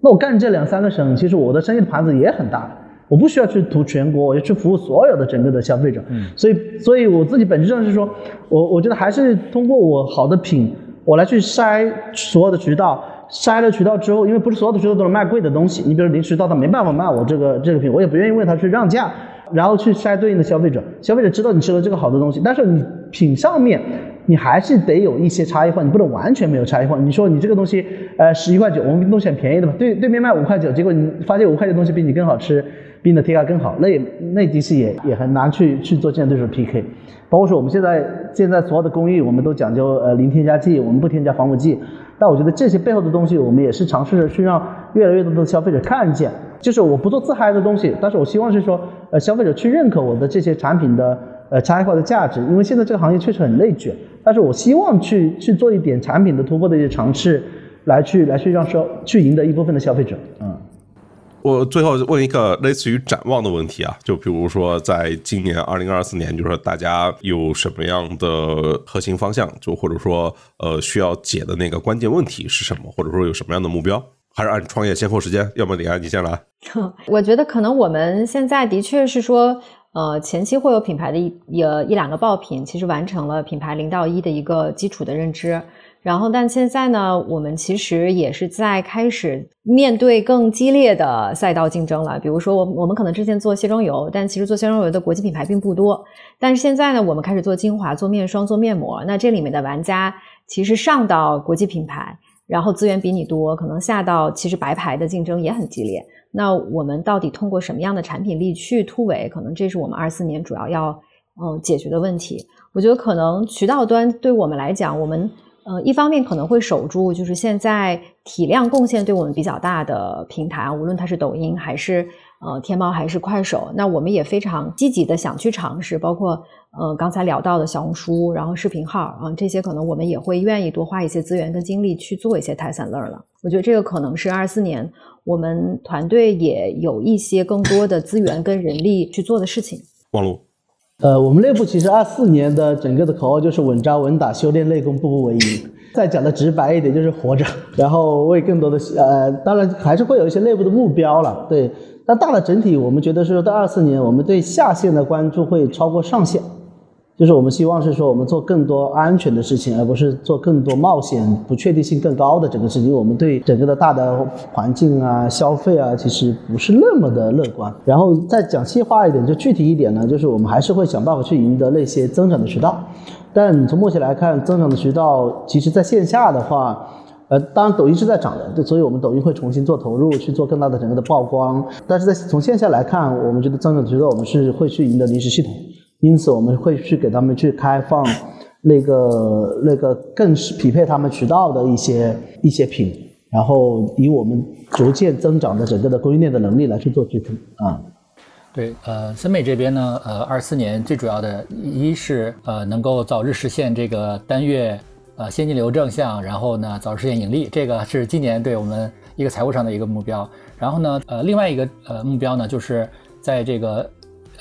S3: 那我干这两三个省，其实我的生意的盘子也很大，我不需要去图全国，我要去服务所有的整个的消费者。嗯，所以，所以我自己本质上是说，我我觉得还是通过我好的品，我来去筛所有的渠道，筛了渠道之后，因为不是所有的渠道都能卖贵的东西，你比如零渠道他没办法卖我这个这个品，我也不愿意为他去让价，然后去筛对应的消费者，消费者知道你吃了这个好的东西，但是你品上面。你还是得有一些差异化，你不能完全没有差异化。你说你这个东西，呃，十一块九，我们东西很便宜的嘛，对对面卖五块九，结果你发现五块钱东西比你更好吃，比你的贴价更好，那也那其实也也很难去去做竞争对手 PK。包括说我们现在现在所有的工艺，我们都讲究呃零添加剂，我们不添加防腐剂。但我觉得这些背后的东西，我们也是尝试着去让越来越多的消费者看见，就是我不做自嗨的东西，但是我希望是说，呃，消费者去认可我的这些产品的。呃，差异化的价值，因为现在这个行业确实很内卷，但是我希望去去做一点产品的突破的一些尝试，来去来去让说去赢得一部分的消费者。嗯，
S1: 我最后问一个类似于展望的问题啊，就比如说在今年二零二四年，就是说大家有什么样的核心方向，就或者说呃需要解的那个关键问题是什么，或者说有什么样的目标，还是按创业先后时间？要么李安你先来。
S2: 我觉得可能我们现在的确是说。呃，前期会有品牌的一一一两个爆品，其实完成了品牌零到一的一个基础的认知。然后，但现在呢，我们其实也是在开始面对更激烈的赛道竞争了。比如说，我我们可能之前做卸妆油，但其实做卸妆油的国际品牌并不多。但是现在呢，我们开始做精华、做面霜、做面膜。那这里面的玩家其实上到国际品牌，然后资源比你多，可能下到其实白牌的竞争也很激烈。那我们到底通过什么样的产品力去突围？可能这是我们二四年主要要嗯解决的问题。我觉得可能渠道端对我们来讲，我们呃一方面可能会守住，就是现在体量贡献对我们比较大的平台，无论它是抖音还是呃天猫还是快手，那我们也非常积极的想去尝试，包括呃刚才聊到的小红书，然后视频号啊这些，可能我们也会愿意多花一些资源跟精力去做一些 test and learn 了。我觉得这个可能是二四年。我们团队也有一些更多的资源跟人力去做的事情。
S1: 王璐，
S3: 呃，我们内部其实二四年的整个的口号就是稳扎稳打，修炼内功，步步为营。再讲的直白一点，就是活着，然后为更多的呃，当然还是会有一些内部的目标了，对。但大的整体，我们觉得是到二四年，我们对下线的关注会超过上线。就是我们希望是说，我们做更多安全的事情，而不是做更多冒险、不确定性更高的整个事情。我们对整个的大的环境啊、消费啊，其实不是那么的乐观。然后再讲细化一点，就具体一点呢，就是我们还是会想办法去赢得那些增长的渠道。但从目前来看，增长的渠道其实在线下的话，呃，当然抖音是在涨的，对所以我们抖音会重新做投入，去做更大的整个的曝光。但是在从线下来看，我们觉得增长渠道我们是会去赢得临时系统。因此，我们会去给他们去开放，那个那个更是匹配他们渠道的一些一些品，然后以我们逐渐增长的整个的供应链的能力来去做支撑啊。
S4: 对，呃，森美这边呢，呃，二四年最主要的一是呃能够早日实现这个单月呃现金流正向，然后呢早日实现盈利，这个是今年对我们一个财务上的一个目标。然后呢，呃，另外一个呃目标呢，就是在这个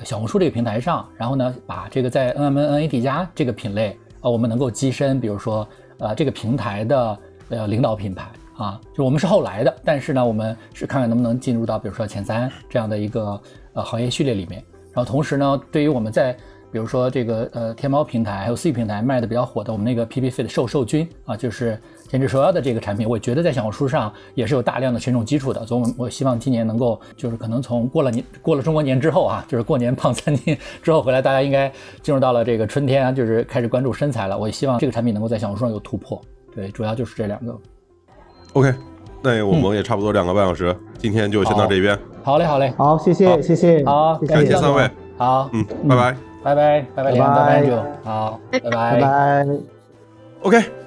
S4: 小红书这个平台上，然后呢把这个在 N M N A D 加这个品类啊，我们能够跻身，比如说呃这个平台的呃领导品牌啊，就我们是后来的，但是呢，我们是看看能不能进入到比如说前三这样的一个。呃，行业序列里面，然后同时呢，对于我们在比如说这个呃天猫平台还有 C 平台卖的比较火的我们那个 PP Fit 瘦瘦菌啊，就是减脂瘦腰的这个产品，我觉得在小红书上也是有大量的群众基础的，所以我我希望今年能够就是可能从过了年过了中国年之后啊，就是过年胖三斤之后回来，大家应该进入到了这个春天啊，就是开始关注身材了。我也希望这个产品能够在小红书上有突破。对，主要就是这两个。
S1: OK。那我们也差不多两个半小时，今天就先到这边。
S4: 好嘞，好嘞，
S3: 好，谢谢，谢谢，
S4: 好，
S1: 感谢三位。
S4: 好，
S1: 嗯，拜拜，
S4: 拜拜，拜拜，拜拜，好，拜拜，
S3: 拜拜。
S1: OK，